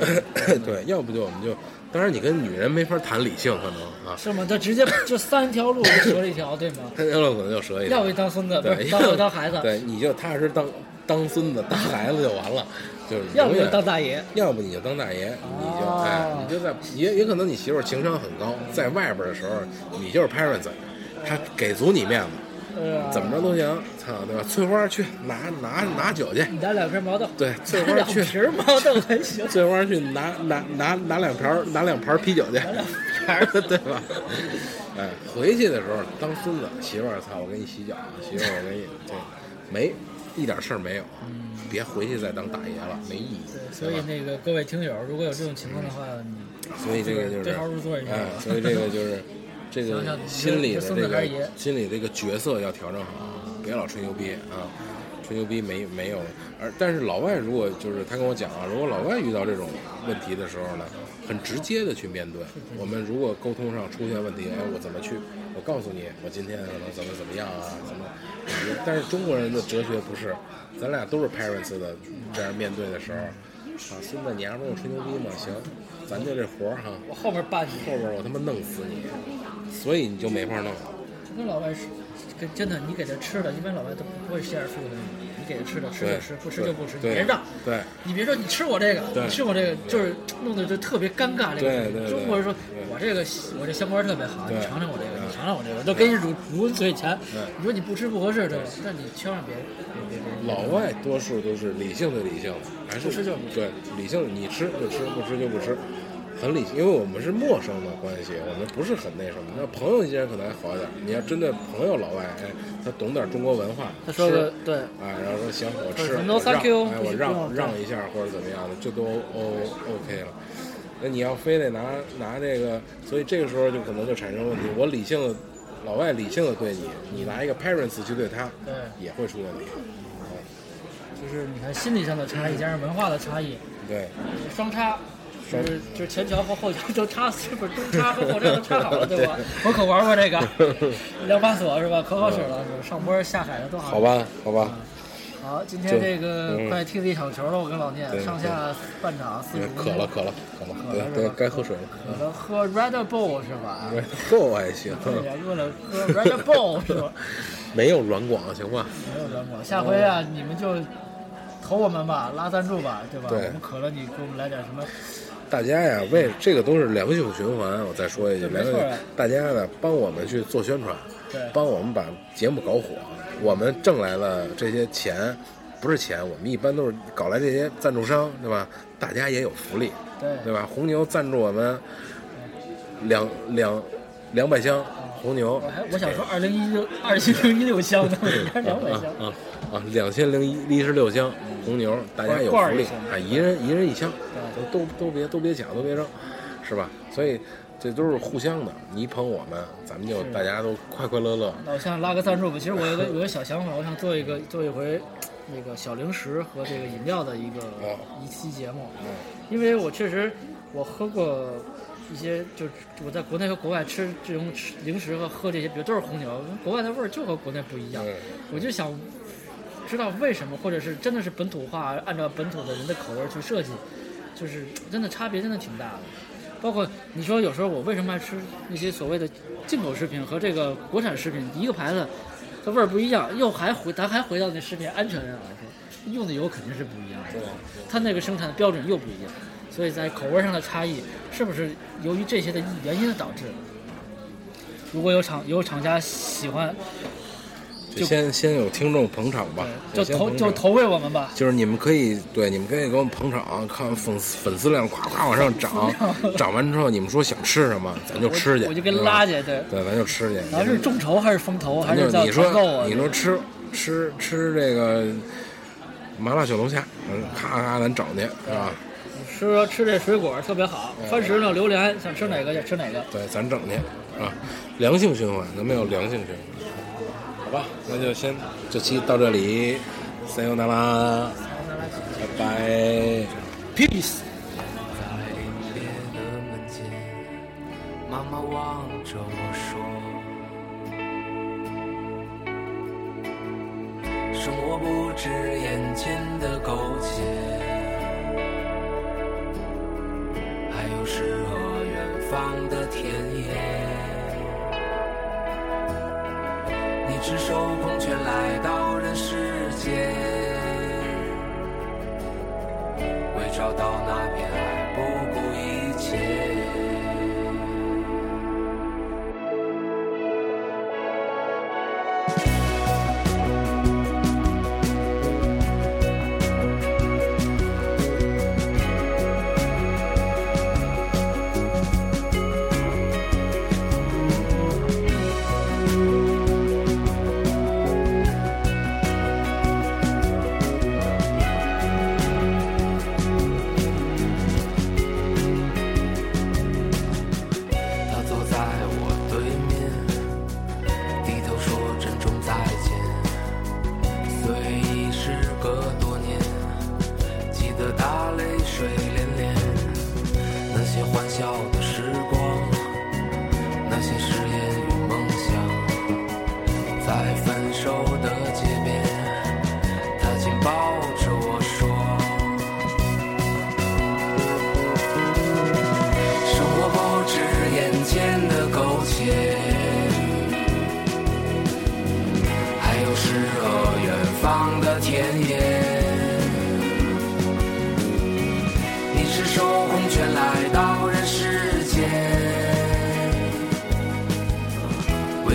对，要不就我们就，当然你跟女人没法谈理性，可能啊，是吗？他直接就三条路就折了一条，对吗？三条路可能就折一条要不当孙子，不对，是当我当孩子，对，你就踏实当当孙子、当孩子就完了，就是要不就永远当大爷。要不你就当大爷，你就哦哎，你就在也也可能你媳妇情商很高，在外边的时候你就是 parents，她给足你面子，呃怎么着都行，操，对吧？翠花去拿拿拿酒去，你拿两瓶毛豆，对，翠花去，瓶毛豆还行，翠花去拿拿拿拿两瓶拿两盘啤酒去，对吧？哎，回去的时候当孙子，媳妇儿，操，我给你洗脚，媳妇儿，我给你这没一点事儿没有，别回去再当大爷了，没意义。所以那个各位听友，如果有这种情况的话，你所以这个就是对号入座一下哎，所以这个就是 这个心理的这个心理这个角色要调整好，别老吹牛逼啊，吹牛逼没没有。而但是老外如果就是他跟我讲啊，如果老外遇到这种问题的时候呢，很直接的去面对。我们如果沟通上出现问题，哎，我怎么去？我告诉你，我今天可能怎么怎么样啊，怎么？但是中国人的哲学不是，咱俩都是 parents 的，这样面对的时候，啊，孙子，你还跟我吹牛逼吗？行，咱就这活儿哈。我后边办你，后边儿我他妈弄死你，所以你就没法弄了。这跟老外是，跟真的，你给他吃的，一般老外都不会 share 素的，你给他吃的吃就吃，不吃就不吃，你别让。对你别说你吃我这个，你吃我这个，就是弄得就特别尴尬。这个对对对中国人说我这个我这香瓜特别好，你尝尝我这个，嗯你尝尝我这个，都给你如如温水钱。你说你不吃不合适，对吧？那你千万别别别别。老外多数都是理性的理性，还是不吃就不吃对理性，你吃就吃，不吃就不吃，很理性。因为我们是陌生的关系，我们不是很那什么。那朋友之间可能还好一点，你要针对朋友老外，哎，他懂点中国文化，他说的对，哎，然后说行，我吃，我让，thank you，哎，我让让一下或者怎么样的，这都 O OK 了。那你要非得拿拿这个，所以这个时候就可能就产生问题。我理性的，老外理性的对你，你拿一个 parents 去对他，对也会出问题。就是你看心理上的差异加上文化的差异，对，双插。是就是前桥和后桥都插，是不是中插和后插都插好了，对吧？我可玩过这个，两把锁是吧？可好使了，上坡下海的都好。好。吧，好吧，好，今天这个嗯快踢了一场球了，我跟老聂上下半场四十分钟。渴了，渴了，渴了，对对该喝水了。渴了喝 Red Bull 是吧？？Red Bull 还行，对呀，饿了喝 Red Bull 是吧？没有软广行吗？没有软广，下回啊你们就投我们吧，拉赞助吧，对吧？我们渴了，你给我们来点什么？大家呀，为这个都是良性循环。我再说一句，良性大家呢帮我们去做宣传，对帮我们把节目搞火。我们挣来了这些钱，不是钱，我们一般都是搞来这些赞助商，对吧？大家也有福利，对对吧？红牛赞助我们两两两百箱红牛我，还我想说二零一六二零一六箱呢，两百箱。啊啊，两千零一十六箱红牛，大家有福利啊，一人一人一箱，对都都都别都别抢，都别扔，是吧？所以这都是互相的，你捧我们，咱们就大家都快快乐乐。那我想拉个赞助吧。其实我有个 有个小想法，我想做一个做一回那个小零食和这个饮料的一个哦一期节目，嗯因为我确实我喝过一些，就是我在国内和国外吃这种吃零食和喝这些，比如都是红牛，国外的味儿就和国内不一样。嗯我就想知道为什么，或者是真的是本土化，按照本土的人的口味儿去设计，就是真的差别真的挺大的。包括你说有时候我为什么爱吃那些所谓的进口食品和这个国产食品一个牌子，它味儿不一样，又还回咱还回到那食品安全上来说，用的油肯定是不一样的，它那个生产的标准又不一样，所以在口味上的差异是不是由于这些的原因导致？如果有厂有厂家喜欢，就先先有听众捧场吧，就投就投喂我们吧。就是你们可以对，你们可以给我们捧场，看粉丝粉丝量夸夸往上涨，涨完之后你们说想吃什么，咱就吃去，我就跟对吧拉去，对。对，咱就吃去。然后是众筹还是风投还是你团购啊？说你说吃吃吃这个麻辣小龙虾，嗯，咔咔咱整去是吧？吃吃这水果特别好，番石榴、榴莲，想吃哪个就吃哪个。对，咱整去啊，良性循环，咱们有良性循环。好吧，那就先这期到这里，see you 啦，拜拜。Peace。在凛冽的门前，妈妈望着我说：“生活不止眼前的苟且，还有诗和远方的田野。赤手空拳来到人世间。”为找到那片爱，不顾一切。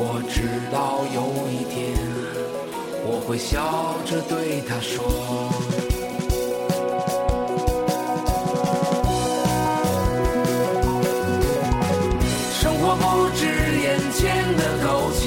我知道有一天，我会笑着对他说。生活不止眼前的苟且，